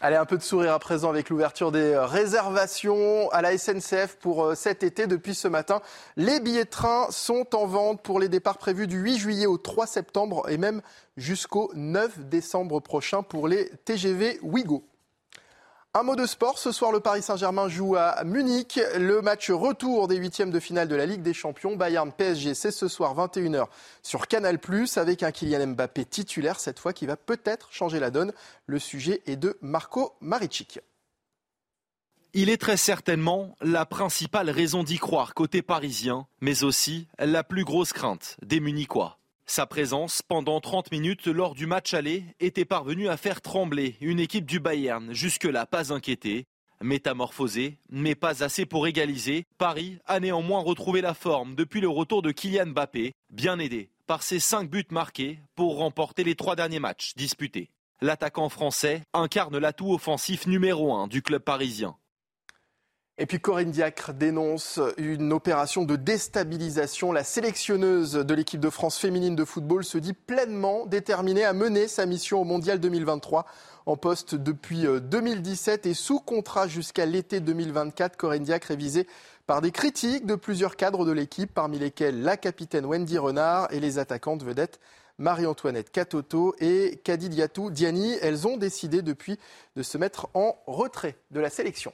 Allez, un peu de sourire à présent avec l'ouverture des réservations à la SNCF pour euh, cet été. Depuis ce matin, les billets de train sont en vente pour les départs prévus du 8 juillet au 3 septembre et même jusqu'au 9 décembre prochain pour les TGV Ouigo. Un mot de sport. Ce soir, le Paris Saint-Germain joue à Munich. Le match retour des huitièmes de finale de la Ligue des Champions. Bayern PSG, c'est ce soir 21h sur Canal+, avec un Kylian Mbappé titulaire cette fois qui va peut-être changer la donne. Le sujet est de Marco Maricic. Il est très certainement la principale raison d'y croire côté parisien, mais aussi la plus grosse crainte des Munichois. Sa présence pendant 30 minutes lors du match aller était parvenue à faire trembler une équipe du Bayern, jusque-là pas inquiétée. Métamorphosée, mais pas assez pour égaliser, Paris a néanmoins retrouvé la forme depuis le retour de Kylian Mbappé, bien aidé par ses 5 buts marqués pour remporter les trois derniers matchs disputés. L'attaquant français incarne l'atout offensif numéro 1 du club parisien. Et puis Corinne Diacre dénonce une opération de déstabilisation. La sélectionneuse de l'équipe de France féminine de football se dit pleinement déterminée à mener sa mission au Mondial 2023. En poste depuis 2017 euh, et sous contrat jusqu'à l'été 2024, Corinne Diacre est visée par des critiques de plusieurs cadres de l'équipe, parmi lesquels la capitaine Wendy Renard et les attaquantes vedettes Marie-Antoinette Catoto et Kadidiatou Diani. Elles ont décidé depuis de se mettre en retrait de la sélection.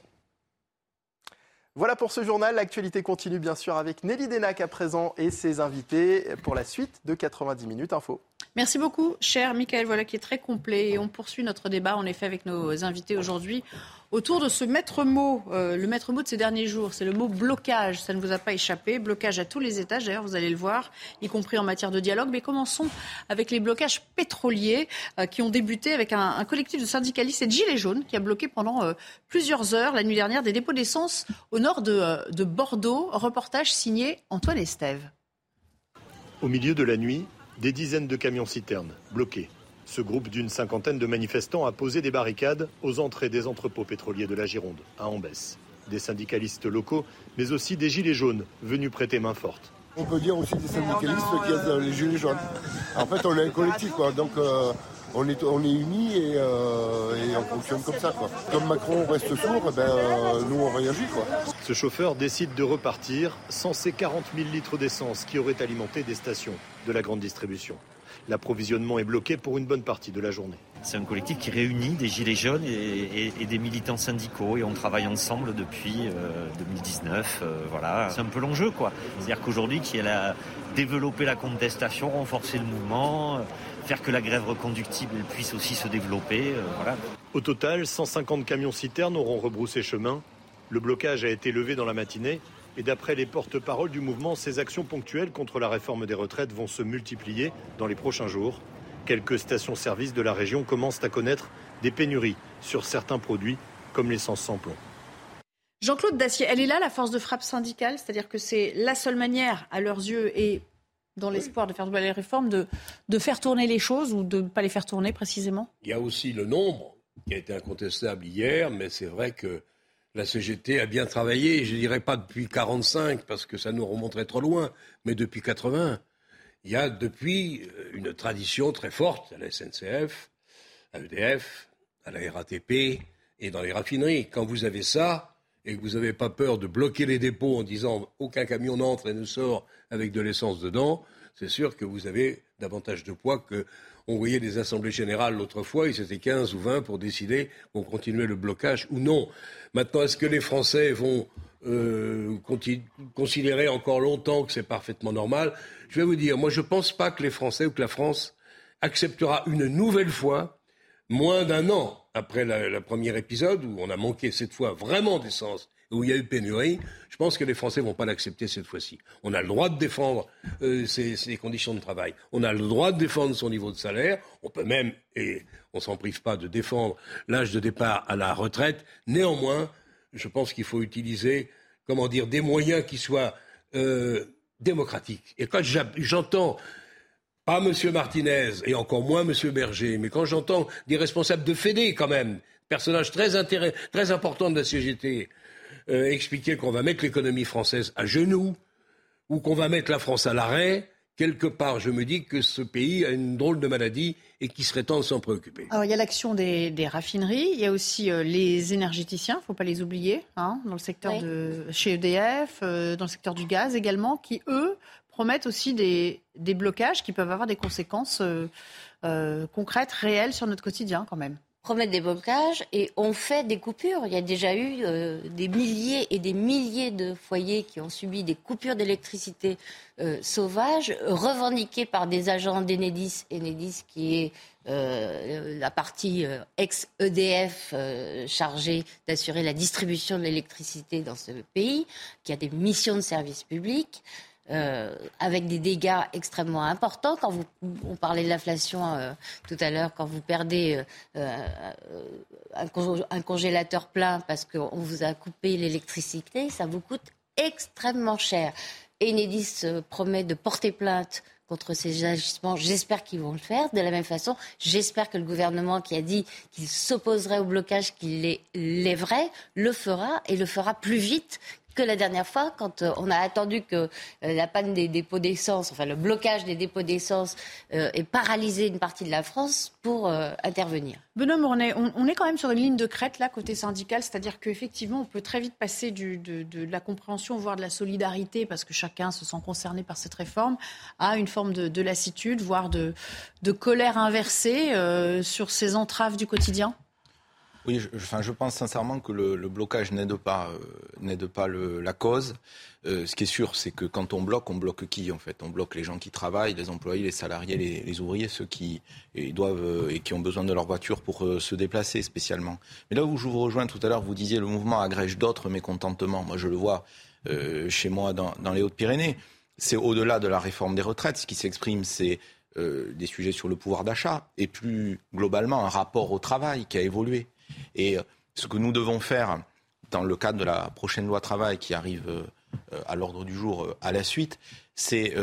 Voilà pour ce journal. L'actualité continue bien sûr avec Nelly Denac à présent et ses invités pour la suite de 90 minutes info. Merci beaucoup, cher Michael. Voilà qui est très complet. Et on poursuit notre débat, en effet, avec nos invités aujourd'hui autour de ce maître mot, euh, le maître mot de ces derniers jours, c'est le mot blocage. Ça ne vous a pas échappé. Blocage à tous les étages, d'ailleurs, vous allez le voir, y compris en matière de dialogue. Mais commençons avec les blocages pétroliers euh, qui ont débuté avec un, collectif de syndicalistes et de gilets jaunes qui a bloqué pendant euh, plusieurs heures la nuit dernière des dépôts d'essence au nord de, de Bordeaux. Reportage signé Antoine Estève. Au milieu de la nuit, des dizaines de camions-citernes bloqués. Ce groupe d'une cinquantaine de manifestants a posé des barricades aux entrées des entrepôts pétroliers de la Gironde, à Ambès. Des syndicalistes locaux, mais aussi des gilets jaunes venus prêter main forte. On peut dire aussi des syndicalistes qui ont les gilets jaunes. En fait, on est un collectif, quoi. Donc, euh, on est, on est unis euh, et, on fonctionne comme ça. Quoi. Comme Macron reste sourd, eh ben, euh, nous on réagit. Quoi. Ce chauffeur décide de repartir sans ces 40 000 litres d'essence qui auraient alimenté des stations de la grande distribution. L'approvisionnement est bloqué pour une bonne partie de la journée. C'est un collectif qui réunit des gilets jaunes et, des militants syndicaux et on travaille ensemble depuis 2019. Euh, voilà, c'est un peu l'enjeu quoi. C'est-à-dire qu'aujourd'hui, qui a développé la contestation, renforcer le mouvement, faire que la grève reconductible puisse aussi se développer. Euh, voilà. Au total, 150 camions-citernes auront rebroussé chemin. Le blocage a été levé dans la matinée. Et d'après les porte-paroles du mouvement, ces actions ponctuelles contre la réforme des retraites vont se multiplier dans les prochains jours. Quelques stations-service de la région commencent à connaître des pénuries sur certains produits, comme l'essence sans plomb. Jean-Claude Dacier, elle est là la force de frappe syndicale, c'est-à-dire que c'est la seule manière, à leurs yeux, et dans l'espoir de faire de les réformes, de, de faire tourner les choses ou de ne pas les faire tourner précisément? Il y a aussi le nombre qui a été incontestable hier, mais c'est vrai que la CGT a bien travaillé, je ne dirais pas depuis 45 parce que ça nous remonterait trop loin, mais depuis 80. Il y a depuis euh, une tradition très forte à la SNCF, à EDF, à la RATP et dans les raffineries. Quand vous avez ça et que vous n'avez pas peur de bloquer les dépôts en disant aucun camion n'entre et ne sort avec de l'essence dedans, c'est sûr que vous avez davantage de poids que on voyait des assemblées générales l'autre fois, ils étaient 15 ou 20 pour décider qu'on continuait le blocage ou non. Maintenant, est-ce que les Français vont euh, considérer encore longtemps que c'est parfaitement normal? Je vais vous dire, moi je ne pense pas que les Français ou que la France acceptera une nouvelle fois, moins d'un an après le premier épisode, où on a manqué cette fois vraiment d'essence où il y a eu pénurie, je pense que les Français ne vont pas l'accepter cette fois-ci. On a le droit de défendre euh, ses, conditions de travail. On a le droit de défendre son niveau de salaire. On peut même, et on ne s'en prive pas, de défendre l'âge de départ à la retraite. Néanmoins, je pense qu'il faut utiliser, comment dire, des moyens qui soient euh, démocratiques. Et quand j'entends pas M. Martinez et encore moins M. Berger, mais quand j'entends des responsables de Fédé quand même, personnages très, très importants de la CGT, euh, expliquer qu'on va mettre l'économie française à genoux ou qu'on va mettre la France à l'arrêt, quelque part, je me dis que ce pays a une drôle de maladie et qu'il serait temps de s'en préoccuper. Alors, il y a l'action des, raffineries, il y a aussi euh, les énergéticiens, il ne faut pas les oublier, hein, dans le secteur de chez EDF, euh, dans le secteur du gaz également, qui, eux, promettent aussi des, blocages qui peuvent avoir des conséquences concrètes, réelles sur notre quotidien quand même promettre des blocages et on fait des coupures. Il y a déjà eu euh, des milliers et des milliers de foyers qui ont subi des coupures d'électricité euh, sauvages, revendiquées par des agents d'Enedis, Enedis qui est euh, la partie ex-EDF chargée d'assurer la distribution de l'électricité dans ce pays, qui a des missions de service public. Euh, avec des dégâts extrêmement importants. Quand vous, on parlait de l'inflation euh, tout à l'heure, quand vous perdez euh, un, congélateur plein parce qu'on vous a coupé l'électricité, ça vous coûte extrêmement cher. Enedis promet de porter plainte contre ces agissements. J'espère qu'ils vont le faire. De la même façon, j'espère que le gouvernement qui a dit qu'il s'opposerait au blocage, qu'il les lèverait, le fera et le fera plus vite que la dernière fois, quand euh, on a attendu que euh, la panne des dépôts d'essence, enfin le blocage des dépôts d'essence euh, ait paralysé une partie de la France pour intervenir. Benoît Mournet, on, est quand même sur une ligne de crête là, côté syndical, c'est-à-dire qu'effectivement, on peut très vite passer de, la compréhension, voire de la solidarité, parce que chacun se sent concerné par cette réforme, à une forme de, lassitude, voire de, colère inversée sur ces entraves du quotidien? Oui, je, enfin, je pense sincèrement que le, blocage n'aide pas, euh, pas la cause. Euh, ce qui est sûr, c'est que quand on bloque, on bloque qui en fait? On bloque les gens qui travaillent, les employés, les salariés, les, ouvriers, ceux qui doivent euh, et qui ont besoin de leur voiture pour se déplacer spécialement. Mais là où je vous rejoins tout à l'heure, vous disiez le mouvement agrège d'autres mécontentements. Moi, je le vois chez moi dans, dans les Hautes-Pyrénées. C'est au-delà de la réforme des retraites. Ce qui s'exprime, c'est des sujets sur le pouvoir d'achat et plus globalement un rapport au travail qui a évolué. Et euh, ce que nous devons faire dans le cadre de la prochaine loi travail qui arrive euh, euh, à l'ordre du jour à la suite, c'est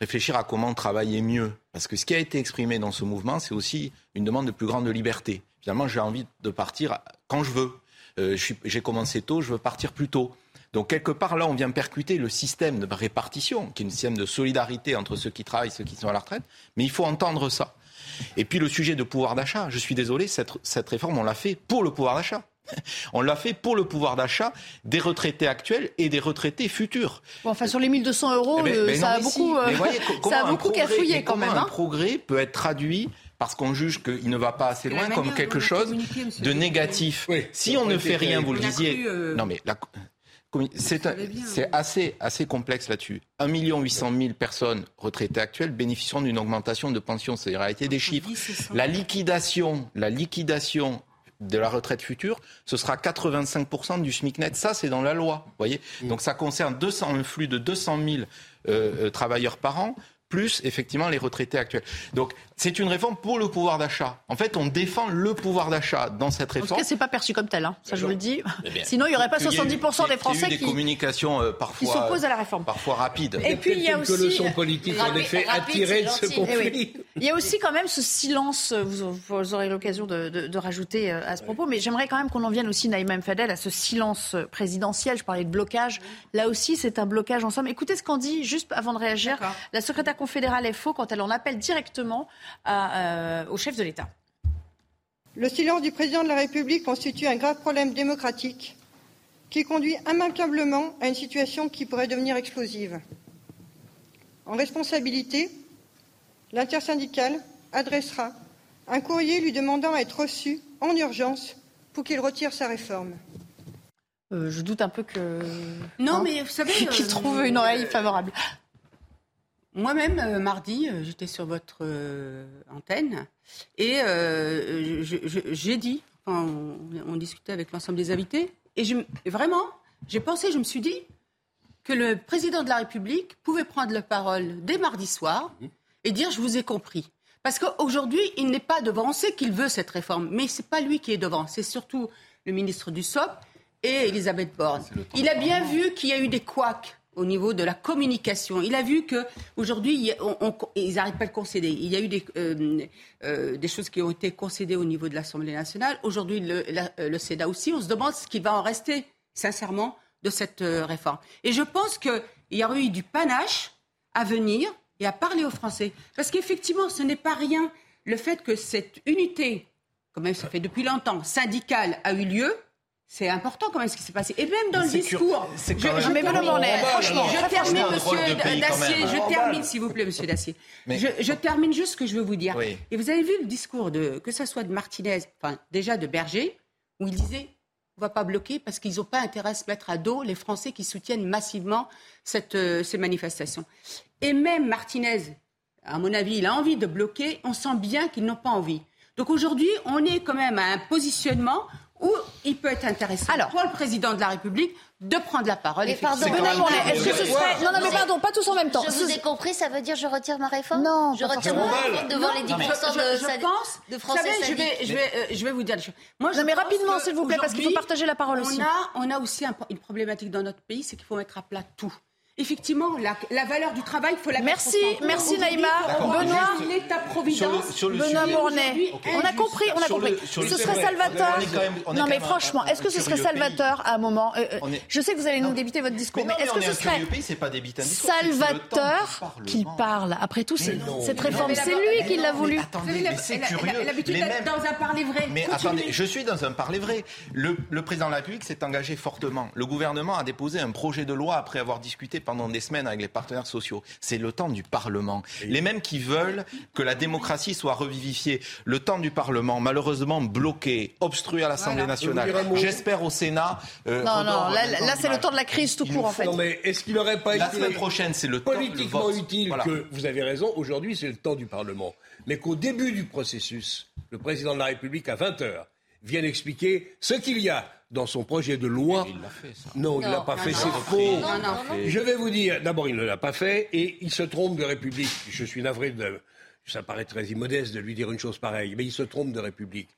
réfléchir à comment travailler mieux. Parce que ce qui a été exprimé dans ce mouvement, c'est aussi une demande de plus grande liberté. Finalement, j'ai envie de partir quand je veux. j'ai commencé tôt, je veux partir plus tôt. Donc quelque part là, on vient percuter le système de répartition, qui est un système de solidarité entre ceux qui travaillent et ceux qui sont à la retraite. Mais il faut entendre ça. Et puis le sujet de pouvoir d'achat, je suis désolé, cette, cette réforme, on l'a fait pour le pouvoir d'achat. On l'a fait pour le pouvoir d'achat des retraités actuels et des retraités futurs. Bon, enfin, sur les 1200 euros, eh ben, euh, ça, a beaucoup, euh, ça a beaucoup cafouillé quand même. un hein. progrès peut être traduit parce qu'on juge qu'il ne va pas assez loin comme quelque chose de négatif. si on ne fait rien, vous le disiez. Euh, non, mais la, c'est assez, assez complexe là-dessus. 1 800 000 personnes retraitées actuelles bénéficieront d'une augmentation de pension. C'est la réalité des chiffres. La liquidation, la liquidation de la retraite future, ce sera 85% du SMIC net. Ça, c'est dans la loi. Voyez. Donc ça concerne 200, un flux de 200 000 euh, euh, travailleurs par an plus effectivement les retraités actuels. Donc c'est une réforme pour le pouvoir d'achat. En fait, on défend le pouvoir d'achat dans cette réforme. En tout cas, c'est pas perçu comme tel, hein. ça je vous le dis. Eh Sinon, il n'y aurait pas 70% des Français qui, des communications euh, parfois, s'opposent à la réforme. Parfois rapides. Et, puis il y a aussi quelques leçons politiques en effet attirées de ce eh conflit. Il y a aussi quand même ce silence. Vous, aurez l'occasion de, rajouter euh, à ce propos, mais j'aimerais quand même qu'on en vienne aussi, Naïma Fadel, à ce silence présidentiel. Je parlais de blocage. Là aussi, c'est un blocage en somme. Écoutez ce qu'en dit juste avant de réagir la secrétaire confédérale FO quand elle en appelle directement à euh, au chef de l'État. Le silence du président de la République constitue un grave problème démocratique qui conduit immanquablement à une situation qui pourrait devenir explosive. En responsabilité, l'intersyndicale adressera un courrier lui demandant à être reçu en urgence pour qu'il retire sa réforme. Euh, je doute un peu que. Non, hein, mais vous savez. qu'il trouve une oreille favorable. Moi-même, euh, mardi, euh, j'étais sur votre euh, antenne et j'ai dit, on, discutait avec l'ensemble des invités, et vraiment, j'ai pensé, je me suis dit que le président de la République pouvait prendre la parole dès mardi soir et dire je vous ai compris. Parce qu'aujourd'hui, il n'est pas devant. On sait qu'il veut cette réforme, mais ce n'est pas lui qui est devant. C'est surtout le ministre du SOP et Elisabeth Borne. Il a bien vu qu'il y a eu des couacs au niveau de la communication. Il a vu que aujourd'hui, ils n'arrêtent pas de concéder. Il y a eu des, euh, euh, des, choses qui ont été concédées au niveau de l'Assemblée nationale. Aujourd'hui, le, euh, le, Sénat aussi. On se demande ce qui va en rester, sincèrement, de cette réforme. Et je pense qu'il y aurait eu du panache à venir et à parler aux Français. Parce qu'effectivement, ce n'est pas rien. Le fait que cette unité, quand même, ça fait depuis longtemps, syndicale, a eu lieu, c'est important quand même ce qui s'est passé. Et même dans le discours. Je, je, mais franchement, je termine, monsieur Dacier. Je termine, s'il vous plaît, monsieur Dacier. Je, termine juste ce que je veux vous dire. Et vous avez vu le discours de, que ce soit de Martinez, enfin, déjà de Berger, où il disait on ne va pas bloquer parce qu'ils n'ont pas intérêt à se mettre à dos les Français qui soutiennent massivement cette, euh, ces manifestations. Et même Martinez, à mon avis, il a envie de bloquer. On sent bien qu'ils n'ont pas envie. Donc aujourd'hui, on est quand même à un positionnement il peut être intéressant Alors, pour le président de la République de prendre la parole. Mais pardon, est-ce que ce serait... Non, non, mais pardon, pas tous en même temps. Je vous ai compris, ça veut dire je retire ma réforme Non, je retire ma réforme devant les 10% de, je, pense, de Français savez, je vais, je, vais, euh, je vais vous dire Moi, non, mais rapidement, s'il vous plaît, parce qu'il faut partager la parole aussi. A, on a aussi une problématique dans notre pays, c'est qu'il faut mettre à plat tout effectivement, la, valeur du travail, il faut la Merci, merci Naïma. Benoît, l'État-providence, Benoît Bournet. On a compris, on a compris. ce serait salvateur. non, mais franchement, est-ce que ce serait salvateur à un moment euh, euh, Je sais que vous allez nous débiter votre discours, mais, est-ce que ce serait salvateur qu'il parle Après tout, cette réforme, c'est lui qui l'a voulu. c'est curieux. L'habitude d'être dans un parler vrai. Mais attendez, je suis dans un parler vrai. Le président de la République s'est engagé fortement. Le gouvernement a déposé un projet de loi après avoir discuté pendant des semaines avec les partenaires sociaux. C'est le temps du Parlement. Les mêmes qui veulent que la démocratie soit revivifiée. Le temps du Parlement, malheureusement bloqué, obstrué à l'Assemblée nationale. J'espère au Sénat. Euh, non, non, là, c'est le temps de la crise tout court, en fait. Non, mais est-ce qu'il n'aurait pas la été. La semaine prochaine, c'est le temps Politiquement utile que, vous avez raison, aujourd'hui, c'est le temps du Parlement. Mais qu'au début du processus, le président de la République, à 20 h vienne expliquer ce qu'il y a dans son projet de loi. Il l'a fait, ça. Non, il ne l'a pas fait, c'est faux. Je vais vous dire, d'abord, il ne l'a pas fait et il se trompe de République. Je suis navré de. Ça paraît très immodeste de lui dire une chose pareille, mais il se trompe de République.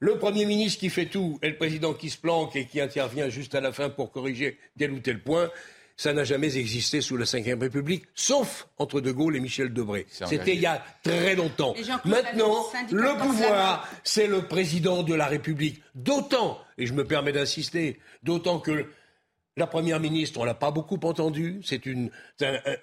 Le Premier ministre qui fait tout et le président qui se planque et qui intervient juste à la fin pour corriger tel ou tel point, ça n'a jamais existé sous la Ve République, sauf entre De Gaulle et Michel Debré. C'était il y a très longtemps. Maintenant, le pouvoir, c'est le président de la République. D'autant, et je me permets d'insister, d'autant que la Première ministre, on l'a pas beaucoup entendu, c'est un,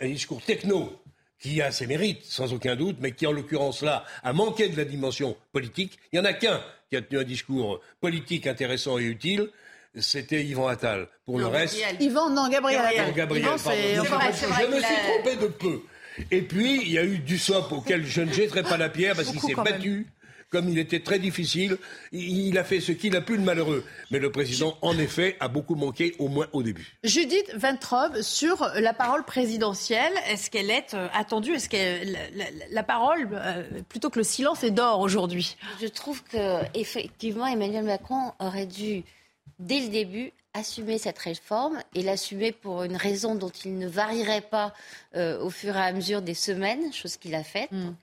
un discours techno qui a ses mérites, sans aucun doute, mais qui, en l'occurrence là, a manqué de la dimension politique. Il n'y en a qu'un qui a tenu un discours politique intéressant et utile, c'était Yvan Attal. Pour le reste. Yvan, non, Gabriel Attal. Gabriel, Yvan, je me suis trompé de peu. Et puis, il y a eu du sop auquel je ne jetterai pas la pierre parce qu'il s'est battu. Comme il était très difficile, il a fait ce qu'il a pu de malheureux. Mais le président, en effet, a beaucoup manqué, au moins au début. Judith Ventrobe, sur la parole présidentielle, est-ce qu'elle est euh, attendue? Est-ce que la, parole, euh, plutôt que le silence, est d'or aujourd'hui? Je trouve que effectivement, Emmanuel Macron aurait dû dès le début, assumer cette réforme et l'assumer pour une raison dont il ne varierait pas euh, au fur et à mesure des semaines, chose qu'il a faite. Mm.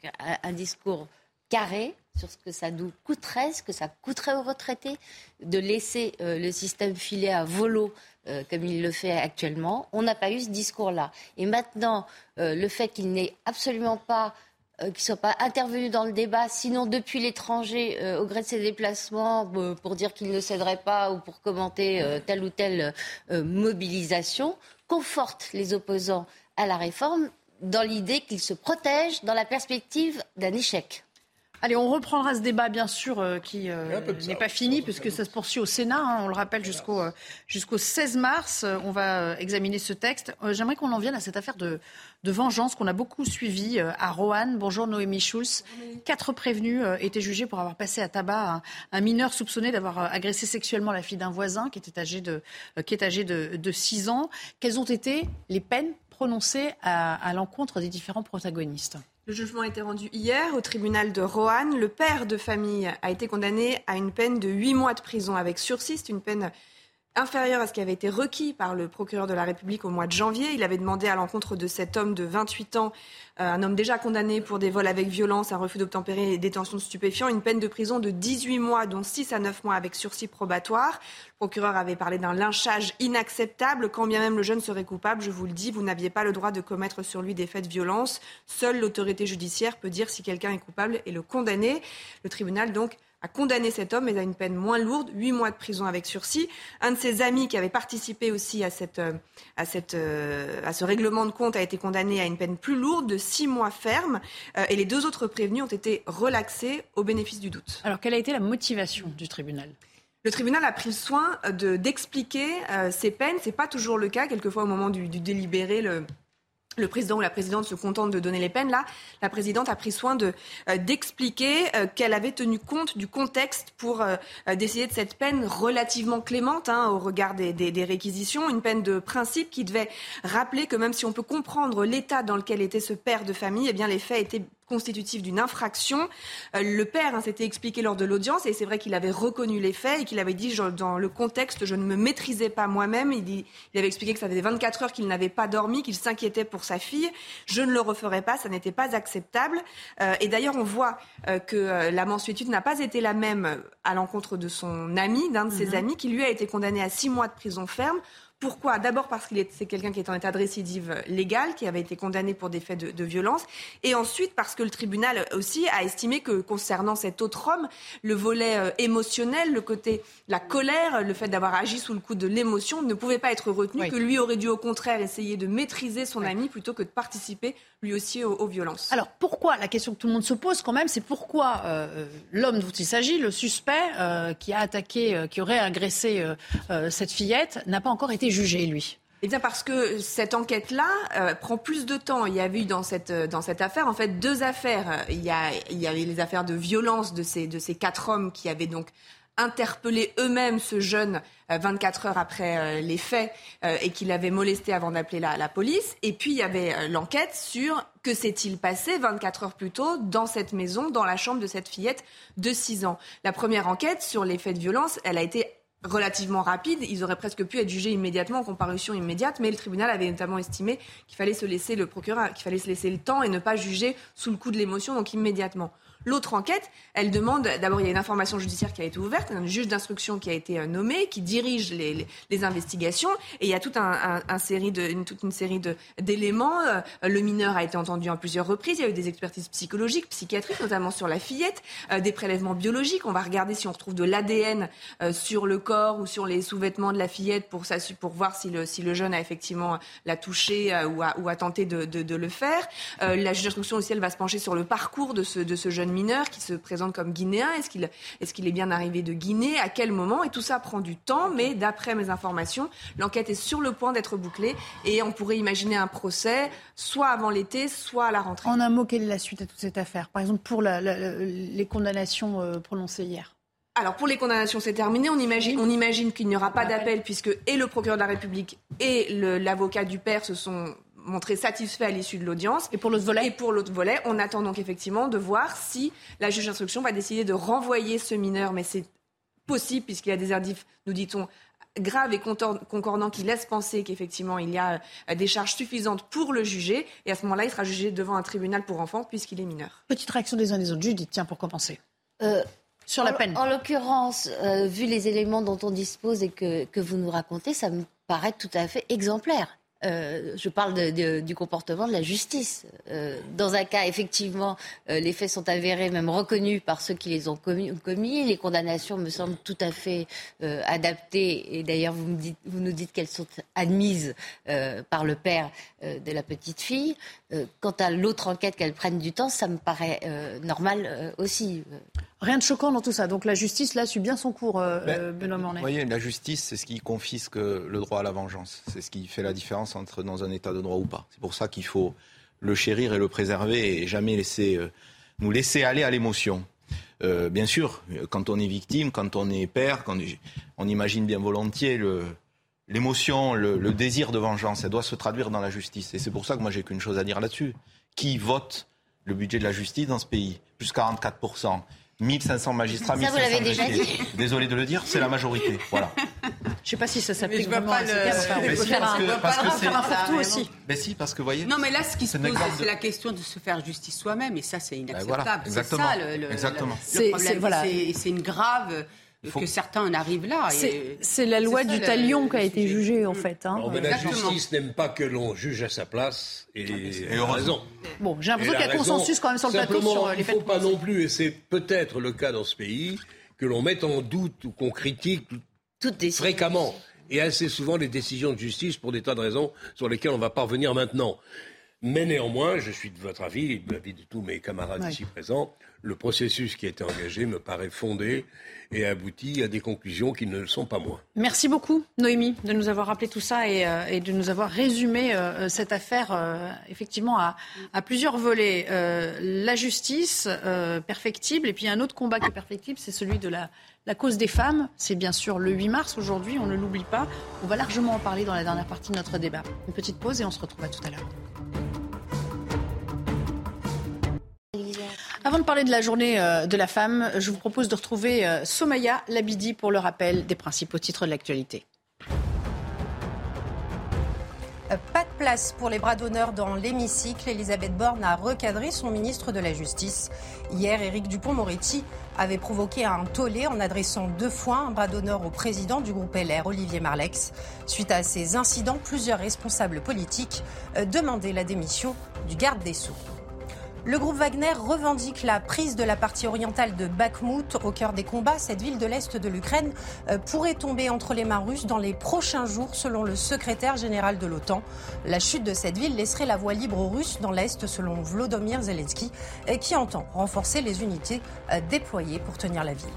un, discours carré sur ce que ça nous coûterait, ce que ça coûterait aux retraités, de laisser euh, le système filer à volo euh, comme il le fait actuellement. On n'a pas eu ce discours-là. Et maintenant, le fait qu'il n'ait absolument pas euh, qui ne soit pas intervenu dans le débat, sinon depuis l'étranger, euh, au gré de ses déplacements, euh, pour dire qu'il ne céderait pas ou pour commenter telle ou telle mobilisation, conforte les opposants à la réforme dans l'idée qu'ils se protègent dans la perspective d'un échec. Allez, on reprendra ce débat, bien sûr, euh, qui euh, n'est pas fini, puisque ça se poursuit au Sénat. Hein, on le rappelle jusqu'au euh, jusqu'au 16 mars. on va examiner ce texte. J'aimerais qu'on en vienne à cette affaire de, de vengeance qu'on a beaucoup suivie à Roanne. Bonjour Noémie Schulz. Quatre prévenus étaient jugés pour avoir passé à tabac un, mineur soupçonné d'avoir agressé sexuellement la fille d'un voisin qui, était âgé de, qui est âgé de, de 6 ans. Quelles ont été les peines prononcées à, à l'encontre des différents protagonistes? Le jugement a été rendu hier au tribunal de Roanne. Le père de famille a été condamné à une peine de 8 mois de prison avec sursis. C'est une peine inférieure à ce qui avait été requis par le procureur de la République au mois de janvier. Il avait demandé à l'encontre de cet homme de 28 ans, euh, un homme déjà condamné pour des vols avec violence, un refus d'obtempérer et détention de stupéfiants, une peine de prison de 18 mois, dont 6 à 9 mois avec sursis probatoire. Le procureur avait parlé d'un lynchage inacceptable. Quand bien même le jeune serait coupable, je vous le dis, vous n'aviez pas le droit de commettre sur lui des faits de violence. Seule l'autorité judiciaire peut dire si quelqu'un est coupable et le condamner. Le tribunal, donc, a condamné cet homme, mais à une peine moins lourde, huit mois de prison avec sursis. Un de ses amis qui avait participé aussi à, cette, euh, à, cette, euh, à ce règlement de compte a été condamné à une peine plus lourde de six mois ferme. Euh, et les deux autres prévenus ont été relaxés au bénéfice du doute. Alors, quelle a été la motivation du tribunal? Le tribunal a pris soin d'expliquer ces peines. Ce n'est pas toujours le cas. Quelquefois, au moment du, du délibéré, le, le président ou la présidente se contente de donner les peines. Là, la présidente a pris soin de euh, d'expliquer euh, qu'elle avait tenu compte du contexte pour euh, décider de cette peine relativement clémente hein, au regard des, des, des, réquisitions, une peine de principe qui devait rappeler que même si on peut comprendre l'état dans lequel était ce père de famille, eh bien les faits étaient constitutif d'une infraction. Euh, le père hein, s'était expliqué lors de l'audience et c'est vrai qu'il avait reconnu les faits et qu'il avait dit dans le contexte je ne me maîtrisais pas moi-même. Il, il, avait expliqué que ça faisait 24 heures qu'il n'avait pas dormi, qu'il s'inquiétait pour sa fille. Je ne le referai pas, ça n'était pas acceptable. Euh, et d'ailleurs on voit euh, que la mensuétude n'a pas été la même à l'encontre de son ami, d'un de ses mhm. amis, qui lui a été condamné à six mois de prison ferme pourquoi? D'abord parce qu'il c'est quelqu'un qui est en état de récidive légale, qui avait été condamné pour des faits de, violence, et ensuite parce que le tribunal aussi a estimé que concernant cet autre homme, le volet euh, émotionnel, le côté la colère, le fait d'avoir agi sous le coup de l'émotion ne pouvait pas être retenu, que lui aurait dû au contraire essayer de maîtriser son ami plutôt que de participer lui aussi aux, violences. Alors pourquoi? La question que tout le monde se pose quand même, c'est pourquoi euh, euh, l'homme dont il s'agit, le suspect qui a attaqué, qui aurait agressé cette fillette, n'a pas encore été jugé, lui eh bien parce que cette enquête-là euh, prend plus de temps. Il y avait eu dans cette, euh, dans cette affaire en fait deux affaires. Il y, a, il y avait les affaires de violence de ces, de ces quatre hommes qui avaient donc interpellé eux-mêmes ce jeune 24 heures après les faits et qui l'avaient molesté avant d'appeler la, la, police. Et puis il y avait l'enquête sur que s'est-il passé 24 heures plus tôt dans cette maison, dans la chambre de cette fillette de 6 ans. La première enquête sur les faits de violence, elle a été relativement rapide. Ils auraient presque pu être jugés immédiatement en comparution immédiate, mais le tribunal avait notamment estimé qu'il fallait se laisser le procureur, qu'il fallait se laisser le temps et ne pas juger sous le coup de l'émotion, donc immédiatement. L'autre enquête, elle demande, d'abord, il y a une information judiciaire qui a été ouverte, un juge d'instruction qui a été euh, nommé, qui dirige les, investigations, et il y a toute série de, une, toute une série d'éléments. Euh, le mineur a été entendu en plusieurs reprises, il y a eu des expertises psychologiques, psychiatriques, notamment sur la fillette, euh, des prélèvements biologiques. On va regarder si on retrouve de l'ADN sur le corps ou sur les sous-vêtements de la fillette pour, pour voir si le, si le jeune a effectivement l'a touché ou, a, tenté de le faire. la juge d'instruction aussi, elle va se pencher sur le parcours de ce, de ce jeune mineur qui se présente comme guinéen Est-ce qu'il est, bien arrivé de Guinée? À quel moment? Et tout ça prend du temps, mais d'après mes informations, l'enquête est sur le point d'être bouclée et on pourrait imaginer un procès soit avant l'été, soit à la rentrée. En un mot, quelle est la suite à toute cette affaire? Par exemple, pour les condamnations euh, prononcées hier. Alors pour les condamnations, c'est terminé. On imagine, on imagine qu'il n'y aura pas d'appel puisque et le procureur de la République et l'avocat du père se sont montré satisfait à l'issue de l'audience. Et pour l'autre volet Et pour l'autre volet, on attend donc effectivement de voir si la juge d'instruction va décider de renvoyer ce mineur, mais c'est possible puisqu'il y a des indifs, nous dit-on, graves et concordants qui laissent penser qu'effectivement il y a euh, des charges suffisantes pour le juger. Et à ce moment-là, il sera jugé devant un tribunal pour enfants puisqu'il est mineur. Petite réaction des uns des autres. Judith, tiens, pour compenser. Euh, sur la peine. En l'occurrence, euh, vu les éléments dont on dispose et que, que vous nous racontez, ça me paraît tout à fait exemplaire. Euh, je parle du comportement de la justice. Euh, dans un cas, effectivement, euh, les faits sont avérés, même reconnus par ceux qui les ont commis. Les condamnations me semblent tout à fait adaptées. Et d'ailleurs, vous, vous, nous dites qu'elles sont admises par le père de la petite fille. quant à l'autre enquête, qu'elle prenne du temps, ça me paraît normal aussi. Rien de choquant dans tout ça. Donc la justice, là, suit bien son cours, euh, ben, euh, Benoît Mornay. Vous voyez, la justice, c'est ce qui confisque le droit à la vengeance. C'est ce qui fait la différence entre dans un état de droit ou pas. C'est pour ça qu'il faut le chérir et le préserver et jamais laisser, euh, nous laisser aller à l'émotion. bien sûr, quand on est victime, quand on est père, quand on imagine bien volontiers l'émotion, le, le, désir de vengeance. Ça doit se traduire dans la justice. Et c'est pour ça que moi, j'ai qu'une chose à dire là-dessus. Qui vote le budget de la justice dans ce pays? Plus 44 1500 magistrats, ça, vous l'avez déjà dit. Désolé de le dire, c'est la majorité. Voilà. Je ne sais pas si ça s'applique vraiment à ce cas. Faire un, parce que faire un fourre-tout aussi. Mais si, parce que vous voyez. Non, mais là, ce qui se pose, c'est la question de se faire justice soi-même, et ça, c'est ben inacceptable. c'est ça le, le, exactement. le problème. C'est une grave que certains en arrivent là. C'est la loi du talion qui a été jugée, en fait. Hein. la justice n'aime pas que l'on juge à sa place, et, et raison. Bon, j'ai l'impression qu'il y a consensus quand même sur le plateau sur les Il ne faut pas non plus, et c'est peut-être le cas dans ce pays, que l'on mette en doute ou qu'on critique fréquemment et assez souvent les décisions de justice pour des tas de raisons sur lesquelles on ne va pas revenir maintenant. Mais néanmoins, je suis de votre avis et de l'avis de tous mes camarades ici présents, le processus qui a été engagé me paraît fondé et aboutit à des conclusions qui ne le sont pas moins. Merci beaucoup, Noémie, de nous avoir rappelé tout ça et, euh, de nous avoir résumé euh, cette affaire, euh, effectivement, à, plusieurs volets. la justice perfectible, et puis un autre combat qui est perfectible, c'est celui de la, la cause des femmes. C'est bien sûr le 8 mars aujourd'hui, on ne l'oublie pas. On va largement en parler dans la dernière partie de notre débat. Une petite pause et on se retrouve à tout à l'heure. Avant de parler de la journée euh, de la femme, je vous propose de retrouver euh, Somaya Labidi pour le rappel des principaux titres de l'actualité. Euh, pas de place pour les bras d'honneur dans l'hémicycle. Elisabeth Borne a recadré son ministre de la Justice. Hier, Éric Dupont-Moretti avait provoqué un tollé en adressant deux fois un bras d'honneur au président du groupe LR, Olivier Marlex. Suite à ces incidents, plusieurs responsables politiques demandaient la démission du garde des Sceaux. Le groupe Wagner revendique la prise de la partie orientale de Bakhmut au cœur des combats. Cette ville de l'Est de l'Ukraine euh, pourrait tomber entre les mains russes dans les prochains jours, selon le secrétaire général de l'OTAN. La chute de cette ville laisserait la voie libre aux Russes dans l'Est, selon Vlodomir Zelensky, qui entend renforcer les unités euh, déployées pour tenir la ville.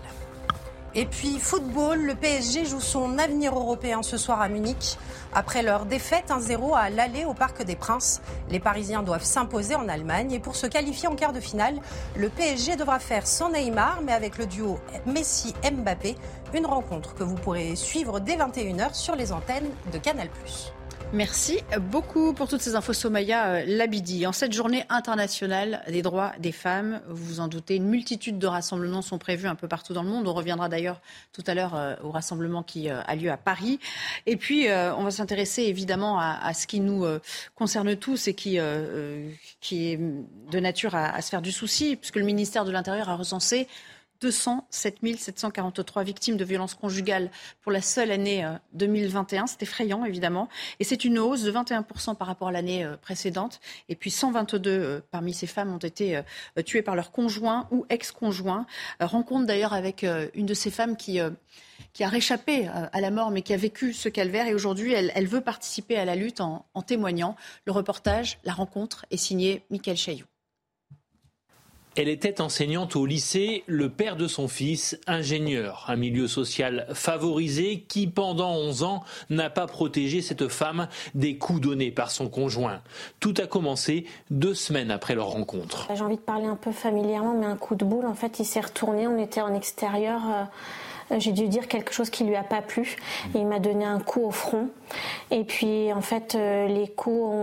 Et puis football, le PSG joue son avenir européen ce soir à Munich. Après leur défaite 1-0 à l'aller au Parc des Princes, les Parisiens doivent s'imposer en Allemagne. Et pour se qualifier en quart de finale, le PSG devra faire sans Neymar, mais avec le duo Messi-Mbappé, une rencontre que vous pourrez suivre dès 21h sur les antennes de Canal+. Merci beaucoup pour toutes ces infos, Somaya euh, Labidi. En cette journée internationale des droits des femmes, vous vous en doutez, une multitude de rassemblements sont prévus un peu partout dans le monde. On reviendra d'ailleurs tout à l'heure euh, au rassemblement qui euh, a lieu à Paris. Et puis, on va s'intéresser évidemment à, ce qui nous concerne tous et qui, qui est de nature à, à se faire du souci, puisque le ministère de l'Intérieur a recensé 207 743 victimes de violences conjugales pour la seule année 2021. Euh, c'est effrayant, évidemment. Et c'est une hausse de 21% par rapport à l'année euh, précédente. Et puis 122 euh, parmi ces femmes ont été tuées par leur conjoint ou ex-conjoint. Rencontre d'ailleurs avec une de ces femmes qui qui a réchappé à la mort, mais qui a vécu ce calvaire. Et aujourd'hui, elle, veut participer à la lutte en, témoignant. Le reportage, la rencontre, est signé Michael Chailloux. Elle était enseignante au lycée, le père de son fils, ingénieur, un milieu social favorisé qui, pendant 11 ans, n'a pas protégé cette femme des coups donnés par son conjoint. Tout a commencé deux semaines après leur rencontre. J'ai envie de parler un peu familièrement, mais un coup de boule, en fait, il s'est retourné, on était en extérieur. Euh, j'ai dû dire quelque chose qui lui a pas plu. il m'a donné un coup au front. Et puis, en fait, euh, les coups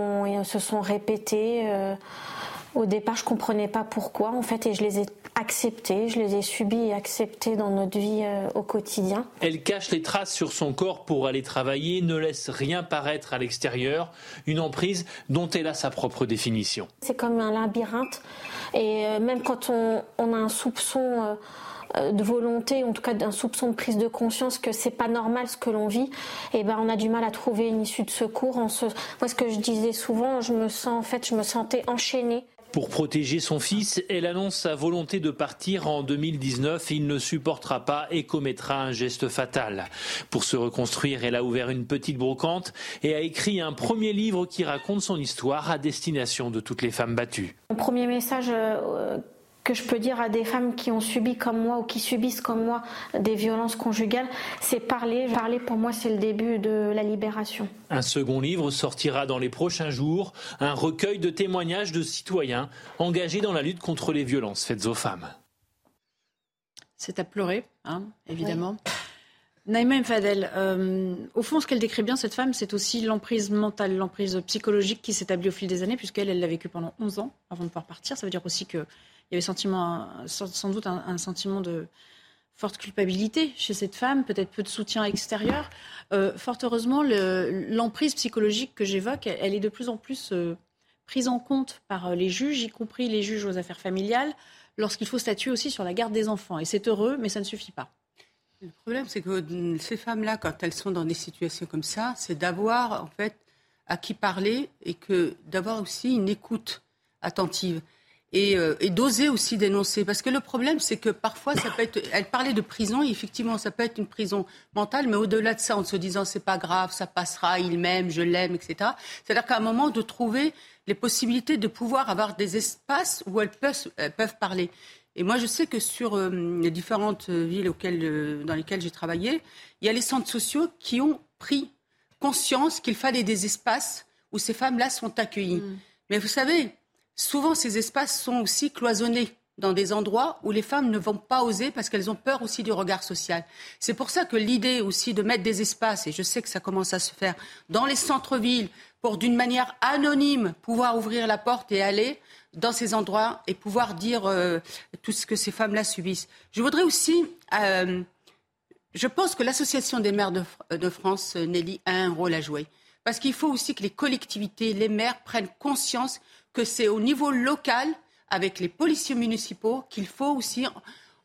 se sont répétés. Au départ, je comprenais pas pourquoi, en fait, et je les ai acceptés, je les ai subis et acceptés dans notre vie euh, au quotidien. Elle cache les traces sur son corps pour aller travailler, ne laisse rien paraître à l'extérieur, une emprise dont elle a sa propre définition. C'est comme un labyrinthe, et euh, même quand on, a un soupçon euh, de volonté, en tout cas d'un soupçon de prise de conscience que c'est pas normal ce que l'on vit, et eh ben on a du mal à trouver une issue de secours. En Moi, ce que je disais souvent, je me sens en fait, je me sentais enchaînée. Pour protéger son fils, elle annonce sa volonté de partir en 2019. Il ne supportera pas et commettra un geste fatal. Pour se reconstruire, elle a ouvert une petite brocante et a écrit un premier livre qui raconte son histoire à destination de toutes les femmes battues. Mon premier message euh, que je peux dire à des femmes qui ont subi comme moi ou qui subissent comme moi des violences conjugales, c'est parler. Parler pour moi, c'est le début de la libération. Un second livre sortira dans les prochains jours, un recueil de témoignages de citoyens engagés dans la lutte contre les violences faites aux femmes. C'est à pleurer, hein, évidemment. Naïma Mfadel, euh, au fond, ce qu'elle décrit bien, cette femme, c'est aussi l'emprise mentale, l'emprise psychologique qui s'établit au fil des années, puisqu'elle, elle l'a vécu pendant 11 ans avant de pouvoir partir. Ça veut dire aussi que il y avait sans doute un, sentiment de forte culpabilité chez cette femme, peut-être peu de soutien extérieur. Euh, fort heureusement, l'emprise psychologique que j'évoque, elle, est de plus en plus euh, prise en compte par les juges, y compris les juges aux affaires familiales, lorsqu'il faut statuer aussi sur la garde des enfants. Et c'est heureux, mais ça ne suffit pas. Le problème, c'est que ces femmes-là, quand elles sont dans des situations comme ça, c'est d'avoir en fait à qui parler et que d'avoir aussi une écoute attentive. Euh, et, d'oser aussi dénoncer. Parce que le problème, c'est que parfois, ça peut être. Elle parlait de prison, et effectivement, ça peut être une prison mentale, mais au-delà de ça, en se disant c'est pas grave, ça passera, il m'aime, je l'aime, etc. C'est-à-dire qu'à un moment, de trouver les possibilités de pouvoir avoir des espaces où elles peuvent parler. Et moi, je sais que sur euh, les différentes villes auxquelles, euh, dans lesquelles j'ai travaillé, il y a les centres sociaux qui ont pris conscience qu'il fallait des espaces où ces femmes-là sont accueillies. Mm. Mais vous savez, souvent ces espaces sont aussi cloisonnés dans des endroits où les femmes ne vont pas oser parce qu'elles ont peur aussi du regard social. C'est pour ça que l'idée aussi de mettre des espaces, et je sais que ça commence à se faire dans les centres-villes, pour d'une manière anonyme pouvoir ouvrir la porte et aller dans ces endroits et pouvoir dire euh, tout ce que ces femmes-là subissent. Je voudrais aussi, euh, je pense que l'Association des maires de, de France, Nelly, a un rôle à jouer. Parce qu'il faut aussi que les collectivités, les maires prennent conscience que c'est au niveau local, avec les policiers municipaux, qu'il faut aussi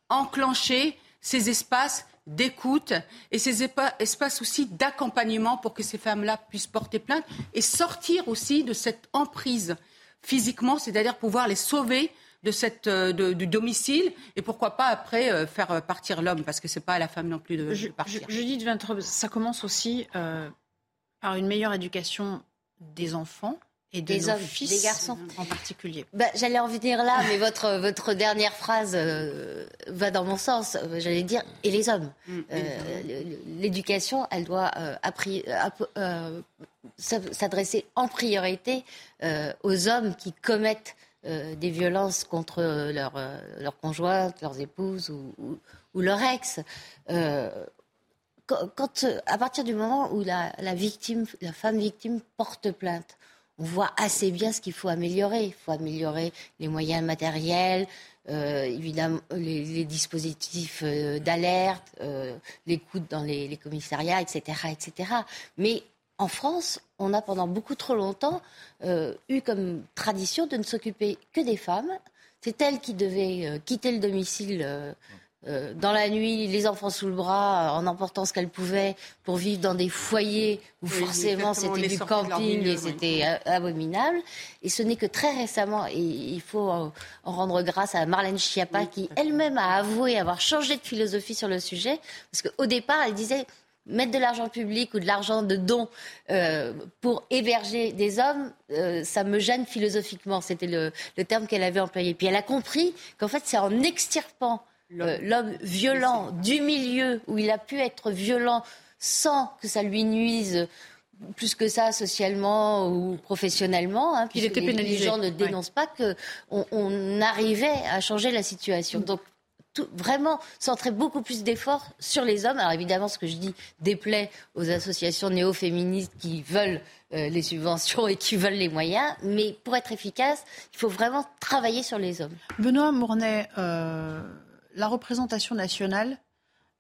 enclencher ces espaces d'écoute et ces espaces aussi d'accompagnement pour que ces femmes-là puissent porter plainte et sortir aussi de cette emprise physiquement, c'est-à-dire pouvoir les sauver de cette, euh, du domicile et pourquoi pas après euh, faire euh, partir l'homme parce que c'est pas à la femme non plus de, partir. Je, 23, ça commence aussi par une meilleure éducation des enfants Et des hommes, fils des garçons en particulier. Bah, J'allais en venir là, mais votre, votre dernière phrase euh, va dans mon sens. J'allais dire, et les hommes. Mm, Euh, L'éducation, elle doit euh, s'adresser en priorité aux hommes qui commettent des violences contre leurs leurs conjointes, leurs épouses ou, ou, ou leur ex. Quand, à partir du moment où la, la victime, la femme victime porte plainte, on voit assez bien ce qu'il faut améliorer. Il faut améliorer les moyens matériels, euh, évidemment les, dispositifs euh, d'alerte, euh, l'écoute dans les, les commissariats, etc., etc. Mais en France, on a pendant beaucoup trop longtemps eu comme tradition de ne s'occuper que des femmes. C'est elles qui devaient quitter le domicile euh, dans la nuit, les enfants sous le bras, euh, en emportant ce qu'elles pouvaient pour vivre dans des foyers où Oui, forcément c'était du camping milieu, et oui. c'était euh, abominable. Et ce n'est que très récemment, et il faut en rendre grâce à Marlène Schiappa qui elle-même a avoué avoir changé de philosophie sur le sujet, parce qu'au départ, elle disait mettre de l'argent public ou de l'argent de dons euh, pour héberger des hommes, euh, ça me gêne philosophiquement. C'était le, le terme qu'elle avait employé. Puis elle a compris qu'en fait, c'est en extirpant l'homme violent du milieu où il a pu être violent sans que ça lui nuise plus que ça socialement ou professionnellement. Hein, puisque était les- pénalisé. Les gens ne Ouais. dénoncent pas qu'on on arrivait à changer la situation. Donc tout- vraiment centrer beaucoup plus d'efforts sur les hommes. Alors évidemment, ce que je dis déplaît aux associations néo-féministes qui veulent euh, les subventions et qui veulent les moyens, mais pour être efficace, il faut vraiment travailler sur les hommes. Benoît Mournet, euh, la représentation nationale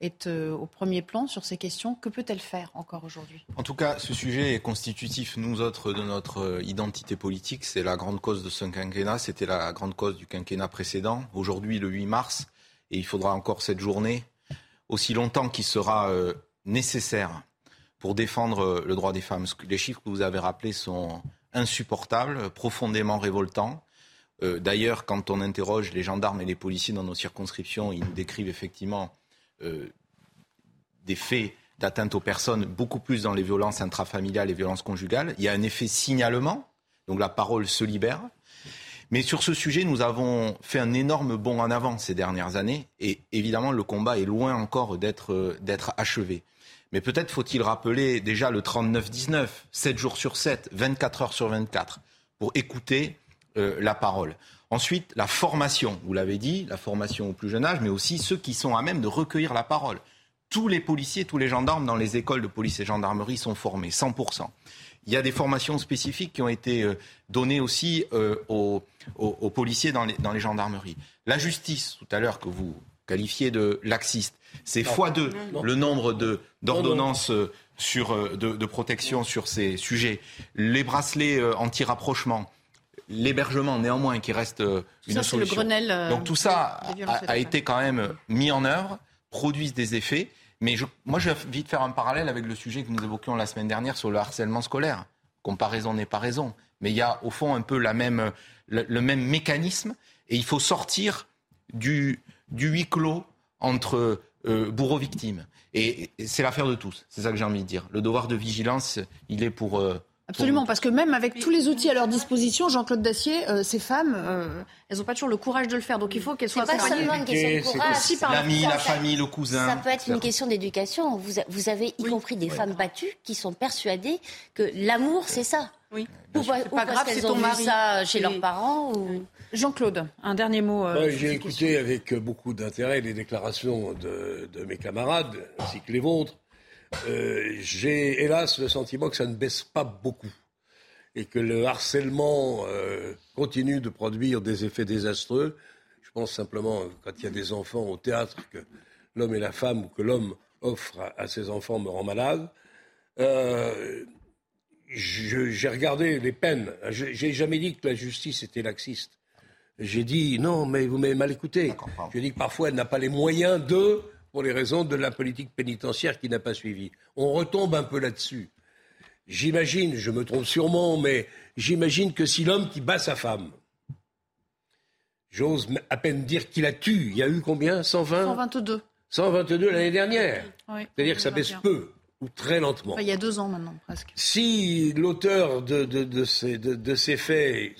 est euh, au premier plan sur ces questions. Que peut-elle faire encore aujourd'hui? En tout cas, ce sujet est constitutif, nous autres, de notre euh, identité politique. C'est la grande cause de ce quinquennat. C'était la grande cause du quinquennat précédent. Aujourd'hui, le 8 mars, et il faudra encore cette journée, aussi longtemps qu'il sera euh, nécessaire pour défendre le droit des femmes. Les chiffres que vous avez rappelés sont insupportables, profondément révoltants. Euh, D'ailleurs, quand on interroge les gendarmes et les policiers dans nos circonscriptions, ils nous décrivent effectivement euh, des faits d'atteinte aux personnes, beaucoup plus dans les violences intrafamiliales et violences conjugales. Il y a un effet signalement, donc la parole se libère. Mais sur ce sujet, nous avons fait un énorme bond en avant ces dernières années, et évidemment, le combat est loin encore d'être euh, achevé. Mais peut-être faut-il rappeler déjà le 39-19, 7 jours sur 7, 24 heures sur 24, pour écouter euh, la parole. Ensuite, la formation, vous l'avez dit, la formation au plus jeune âge, mais aussi ceux qui sont à même de recueillir la parole. Tous les policiers, tous les gendarmes dans les écoles de police et gendarmerie sont formés, 100%. Il y a des formations spécifiques qui ont été euh, données aussi euh, aux, aux- aux policiers dans les, dans les gendarmeries. La justice, tout à l'heure, que vous qualifiez de laxiste, c'est Non. fois deux Non. le nombre d'ordonnances de, de protection sur ces sujets. Les bracelets anti-rapprochement, l'hébergement néanmoins qui reste euh, une Ça, c'est le solution. Grenelle, euh, Donc tout ça a, été quand même mis en œuvre, produisent des effets. Mais je, moi, je vais vite faire un parallèle avec le sujet que nous évoquions la semaine dernière sur le harcèlement scolaire. Comparaison n'est pas raison. Mais il y a au fond un peu la même, le, le même mécanisme. Et il faut sortir du, du huis clos entre euh, bourreau-victime. Et, et c'est l'affaire de tous. C'est ça que j'ai envie de dire. Le devoir de vigilance, il est pour... euh, Absolument, parce que même avec tous les outils à leur disposition, Jean-Claude Dacier, euh, ces femmes, euh, elles n'ont pas toujours le courage de le faire. Donc il faut qu'elles soient pas accompagnées. seulement une question de C'est courage. aussi par L'ami, Ça- la famille, le cousin. Ça peut être une question d'éducation. Vous, vous avez y compris des femmes battues qui sont persuadées que l'amour, c'est ça. Oui. Ou pas parce grave, qu'elles c'est ont ton vu mari. ça chez C'est- leurs parents ou... Jean-Claude, un dernier mot. euh, J'ai écouté avec beaucoup d'intérêt les déclarations de, de mes camarades, ainsi que les vôtres. Euh, J'ai hélas le sentiment que ça ne baisse pas beaucoup et que le harcèlement euh, continue de produire des effets désastreux. Je pense simplement, quand il y a des enfants au théâtre, que l'homme et la femme ou que l'homme offre à, à ses enfants me rend malade. Euh, J'ai regardé les peines. Je- J'ai jamais dit que la justice était laxiste. J'ai dit non, mais vous m'avez mal écouté. J'ai dit que parfois elle n'a pas les moyens de, pour les raisons de la politique pénitentiaire qui n'a pas suivi. On retombe un peu là-dessus. J'imagine, je me trompe sûrement, mais j'imagine que si l'homme qui bat sa femme, j'ose à peine dire qu'il a tué, il y a eu combien 120 122. 122 l'année dernière. Oui, C'est-à-dire que ça baisse peu. ou très lentement. Enfin, il y a deux ans maintenant, presque. Si l'auteur de, de, de ces, de, de ces faits,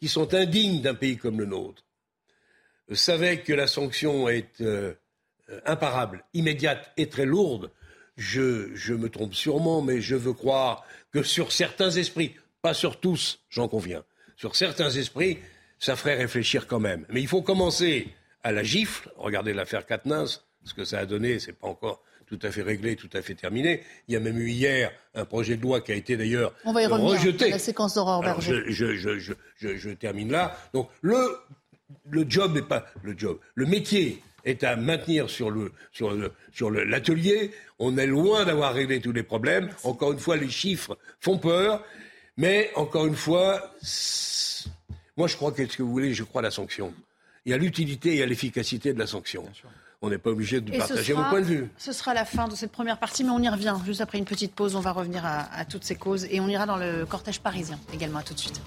qui sont indignes d'un pays comme le nôtre, savait que la sanction est euh, imparable, immédiate et très lourde, je, je me trompe sûrement, mais je veux croire que sur certains esprits, pas sur tous, j'en conviens, sur certains esprits, ça ferait réfléchir quand même. Mais il faut commencer à la gifle. Regardez l'affaire Katnins, ce que ça a donné, c'est pas encore tout à fait réglé, tout à fait terminé. Il y a même eu hier un projet de loi qui a été d'ailleurs On va y revenir, rejeté. la séquence d'Aurore je, je, je, je termine là. Donc le, le job n'est pas le job. Le métier est à maintenir sur le sur le sur le- l'atelier. On est loin d'avoir réglé tous les problèmes. Encore une fois, les chiffres font peur, mais encore une fois, moi je crois que ce que vous voulez, je crois à la sanction. Il y a l'utilité et à l'efficacité de la sanction. On n'est pas obligé de Et partager sera- mon point de vue. Ce sera la fin de cette première partie, mais on y revient. Juste après une petite pause, on va revenir à, à toutes ces causes et on ira dans le cortège parisien également. À tout de suite.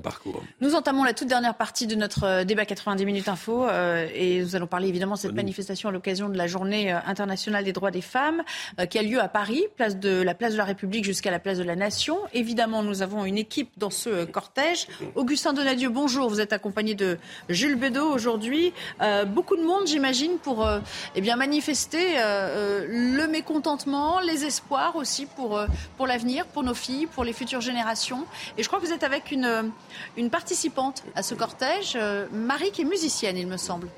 Parcours. Nous entamons la toute dernière partie de notre euh, débat 90 minutes info euh, et nous allons parler évidemment de cette manifestation à l'occasion de la journée euh, internationale des droits des femmes euh, qui a lieu à Paris, place de la place de la République jusqu'à la place de la Nation. Évidemment, nous avons une équipe dans ce euh, cortège. Augustin Donadieu, bonjour. Vous êtes accompagné de Jules Bedeau aujourd'hui. Euh, beaucoup de monde, j'imagine, pour euh, eh bien manifester le mécontentement, les espoirs aussi pour euh, pour l'avenir, pour nos filles, pour les futures générations. Et je crois que vous êtes avec une euh, une participante à ce cortège, euh, Marie, qui est musicienne, il me semble.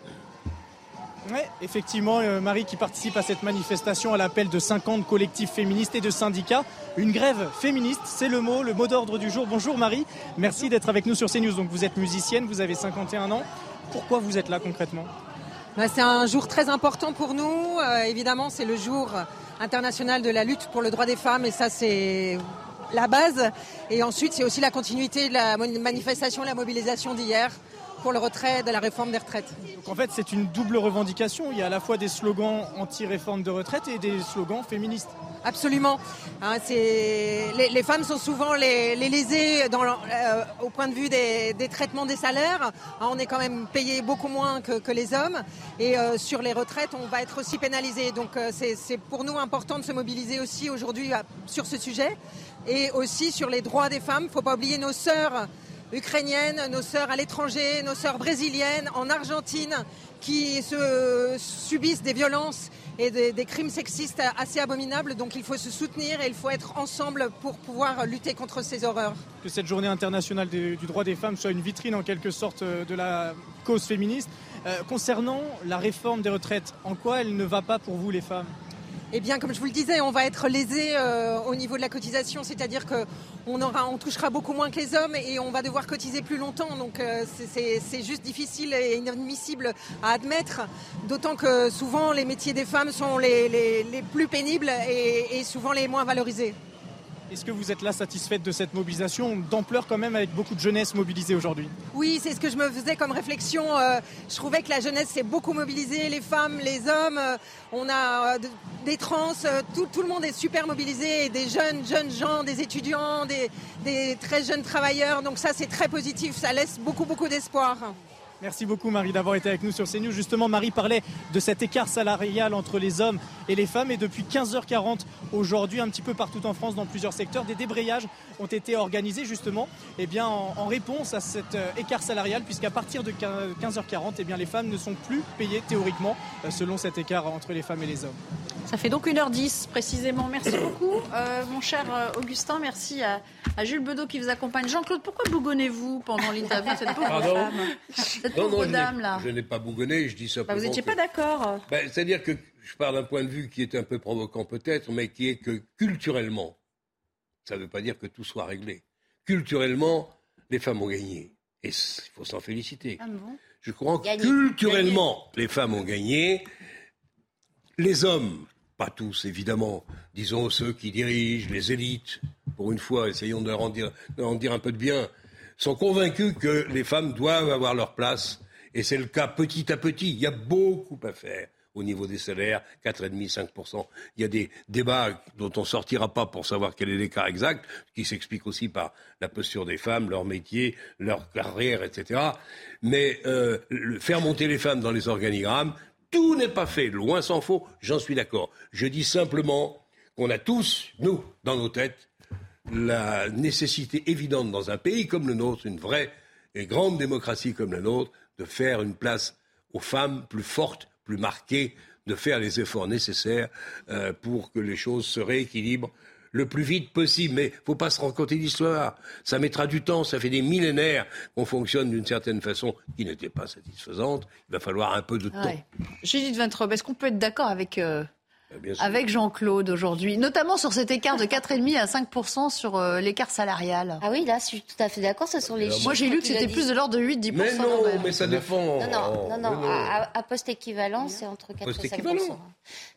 Oui, effectivement, euh, Marie qui participe à cette manifestation à l'appel de 50 collectifs féministes et de syndicats. Une grève féministe, c'est le mot, le mot d'ordre du jour. Bonjour Marie, merci d'être avec nous sur CNews. Donc vous êtes musicienne, vous avez 51 ans. Pourquoi vous êtes là concrètement? Bah, c'est un jour très important pour nous. Euh, évidemment, c'est le jour international de la lutte pour le droit des femmes et ça, c'est la base. Et ensuite, c'est aussi la continuité de la manifestation, la mobilisation d'hier pour le retrait de la réforme des retraites. Donc en fait, c'est une double revendication. Il y a à la fois des slogans anti-réforme de retraite et des slogans féministes. Absolument. Hein, les, les femmes sont souvent les, les lésées dans euh, au point de vue des, des traitements des salaires. Hein, on est quand même payé beaucoup moins que, que les hommes. Et euh, sur les retraites, on va être aussi pénalisé. Donc euh, c'est pour nous important de se mobiliser aussi aujourd'hui sur ce sujet. Et aussi sur les droits des femmes. Il ne faut pas oublier nos sœurs ukrainiennes, nos sœurs à l'étranger, nos sœurs brésiliennes, en Argentine, qui se subissent des violences et des, crimes sexistes assez abominables. Donc il faut se soutenir et il faut être ensemble pour pouvoir lutter contre ces horreurs. Que cette journée internationale du droit des femmes soit une vitrine en quelque sorte euh, de la cause féministe. Euh, concernant la réforme des retraites, en quoi elle ne va pas pour vous les femmes? Eh bien, comme je vous le disais, on va être lésé euh, au niveau de la cotisation, c'est-à-dire que on aura, on touchera beaucoup moins que les hommes et on va devoir cotiser plus longtemps. Donc, euh, c'est- juste difficile et inadmissible à admettre. D'autant que souvent, les métiers des femmes sont les, plus pénibles et souvent les moins valorisés. Est-ce que vous êtes là satisfaite de cette mobilisation d'ampleur quand même avec beaucoup de jeunesse mobilisée aujourd'hui? Oui, c'est ce que je me faisais comme réflexion. Euh, je trouvais que la jeunesse s'est beaucoup mobilisée, les femmes, les hommes. Euh, on a euh, de- des trans, tout, le monde est super mobilisé, des jeunes, jeunes gens, des étudiants, des très jeunes travailleurs. Donc ça, c'est très positif. Ça laisse beaucoup, beaucoup d'espoir. Merci beaucoup Marie d'avoir été avec nous sur CNews. Justement, Marie parlait de cet écart salarial entre les hommes et les femmes. Et depuis 15h40 aujourd'hui, un petit peu partout en France, dans plusieurs secteurs, des débrayages ont été organisés justement eh bien, en, en réponse à cet euh, écart salarial, puisqu'à partir de 15h40, eh bien, les femmes ne sont plus payées théoriquement euh, selon cet écart entre les femmes et les hommes. Ça fait donc 1h10 précisément. Merci beaucoup, euh, mon cher Augustin. Merci à, à Jules Bedeau qui vous accompagne. Jean-Claude, pourquoi bougonnez-vous pendant l'interview de cette pauvre Pardon femme? Cette Non, pauvre non, je n'ai- dame là. Je n'ai pas bougonné, je dis Bah, simplement. vous n'étiez que- pas d'accord. Ben, C'est-à-dire que je pars d'un point de vue qui est un peu provoquant peut-être, mais qui est que culturellement, ça ne veut pas dire que tout soit réglé. Culturellement, les femmes ont gagné. Et il faut s'en féliciter. Ah bon? Je crois que Gagné. culturellement, les femmes ont gagné. Les hommes, pas tous évidemment, disons ceux qui dirigent, les élites, pour une fois, essayons de leur en dire, de leur en dire un peu de bien, sont convaincus que les femmes doivent avoir leur place. Et c'est le cas petit à petit. Il y a beaucoup à faire au niveau des salaires, 4,5-5%. Il y a des débats dont on sortira pas pour savoir quel est l'écart exact, qui s'explique aussi par la posture des femmes, leur métier, leur carrière, etc. Mais euh, faire monter les femmes dans les organigrammes, Tout n'est pas fait, loin s'en faut, j'en suis d'accord. Je dis simplement qu'on a tous, nous, dans nos têtes, la nécessité évidente dans un pays comme le nôtre, une vraie et grande démocratie comme la nôtre, de faire une place aux femmes plus forte, plus marquée, de faire les efforts nécessaires euh, pour que les choses se rééquilibrent le plus vite possible. Mais faut pas se raconter d'histoire. Ça mettra du temps. Ça fait des millénaires qu'on fonctionne d'une certaine façon qui n'était pas satisfaisante. Il va falloir un peu de temps. Judith Ventrobe, est-ce qu'on peut être d'accord avec euh, avec Jean-Claude aujourd'hui, notamment sur cet écart de 4,5 à 5 sur euh, l'écart salarial. Ah oui, là, je suis tout à fait d'accord. Ce sont les chiffres. Moi, j'ai lu que c'était plus de l'ordre de 8-10 Mais non, mais ça dépend. Non, non, non, non. À, poste équivalent, c'est entre 4 et 5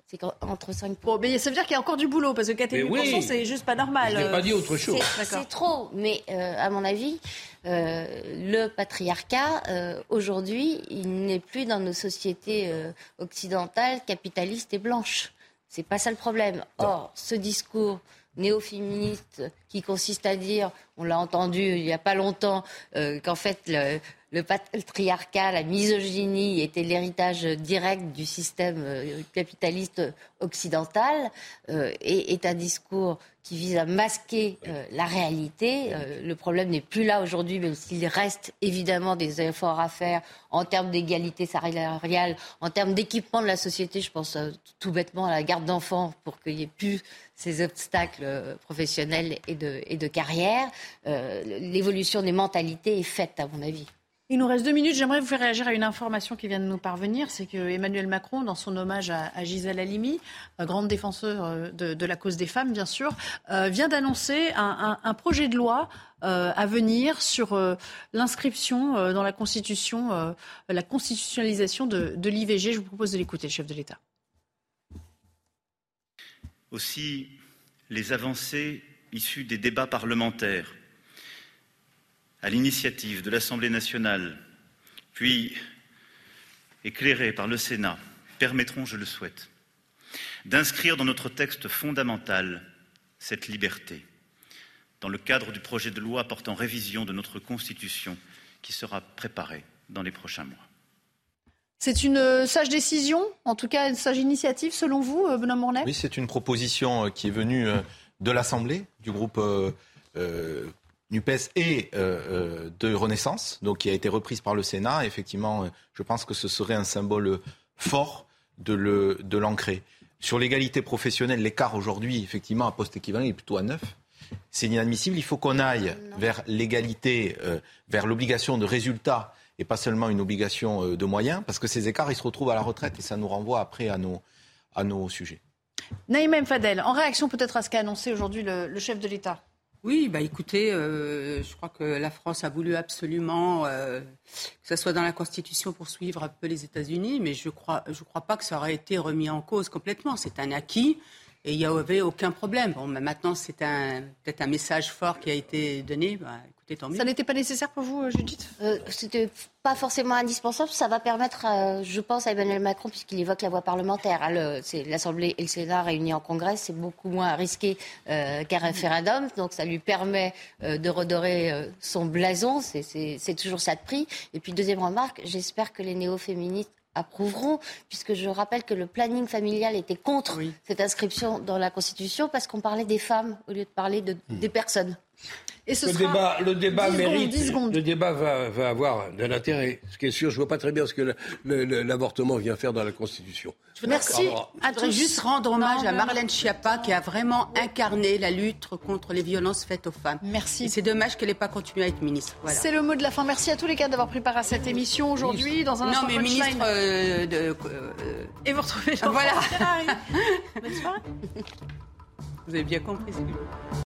c'est entre 5 Bon, mais ça veut dire qu'il y a encore du boulot, parce que 4 et 8 c'est juste pas normal. Je n'ai pas dit autre chose. C'est trop, mais euh, à mon avis, euh, le patriarcat, aujourd'hui, il n'est plus dans nos sociétés occidentales, capitalistes et blanches. C'est pas ça le problème. Or, ce discours néo-féministe qui consiste à dire, on l'a entendu il n'y a pas longtemps, euh, qu'en fait le, le patriarcat, la misogynie était l'héritage direct du système euh, capitaliste occidental euh, et est un discours qui vise à masquer euh, la réalité. le problème n'est plus là aujourd'hui, même s'il reste évidemment des efforts à faire en termes d'égalité salariale, en termes d'équipement de la société. Je pense tout bêtement à la garde d'enfants pour qu'il n'y ait plus ces obstacles professionnels et de, et de carrière. L'évolution des mentalités est faite, à mon avis. Il nous reste deux minutes. J'aimerais vous faire réagir à une information qui vient de nous parvenir. C'est que Emmanuel Macron, dans son hommage à, Gisèle Halimi, euh, grande défenseur euh, de, la cause des femmes, bien sûr, euh, vient d'annoncer un, projet de loi à venir sur l'inscription dans la Constitution, la constitutionnalisation de, l'IVG. Je vous propose de l'écouter, chef de l'État. Aussi, les avancées issues des débats parlementaires à l'initiative de l'Assemblée nationale, puis éclairés par le Sénat, permettront, je le souhaite, d'inscrire dans notre texte fondamental cette liberté, dans le cadre du projet de loi portant révision de notre Constitution qui sera préparé dans les prochains mois. C'est une euh, sage décision, en tout cas une sage initiative selon vous, euh, Benoît Morlaix Oui, c'est une proposition euh, qui est venue de l'Assemblée, du groupe NUPES et euh, euh, de Renaissance, donc qui a été reprise par le Sénat. Effectivement, euh, je pense que ce serait un symbole fort de l'ancrer. Sur l'égalité professionnelle, l'écart aujourd'hui, effectivement, à poste équivalent, est plutôt à 9. C'est inadmissible. Il faut qu'on aille vers l'égalité, vers l'obligation de résultat et pas seulement une obligation de moyens, parce que ces écarts, ils se retrouvent à la retraite et ça nous renvoie après à nos, à nos sujets. Naïm Fadel, en réaction peut-être à ce qu'a annoncé aujourd'hui le chef de l'État. Oui, bah écoutez, euh, je crois que la France a voulu absolument euh, que ça soit dans la Constitution pour suivre un peu les États-Unis, mais je crois, je crois pas que ça aurait été remis en cause complètement. C'est un acquis et il n'y avait aucun problème. Bon, maintenant c'est peut-être un message fort qui a été donné. Bah, ça n'était pas nécessaire pour vous, euh, Judith? Euh, C'était pas forcément indispensable. Ça va permettre, je pense, à Emmanuel Macron, puisqu'il évoque la voie parlementaire. Hein, c'est l'Assemblée et le Sénat réunis en Congrès, c'est beaucoup moins risqué euh, qu'un référendum. Donc ça lui permet de redorer son blason. C'est toujours ça de prix. Et puis deuxième remarque, j'espère que les néo-féministes approuveront, puisque je rappelle que le planning familial était contre cette inscription dans la Constitution parce qu'on parlait des femmes au lieu de parler de, des personnes le, débat, le débat mérite. le débat va, va avoir de l'intérêt. Ce qui est sûr, je vois pas très bien ce que l'avortement vient faire dans la Constitution. Merci. Je voudrais juste rendre hommage à Marlène Schiappa qui a vraiment incarné la lutte contre les violences faites aux femmes. Merci. C'est dommage qu'elle n'ait pas continué à être ministre. C'est le mot de la fin. Merci à tous les cas d'avoir préparé cette émission aujourd'hui. Dans un non, mais ministre euh, de. Euh, Et vous retrouvez Voilà. Bonne soirée. Vous avez bien compris.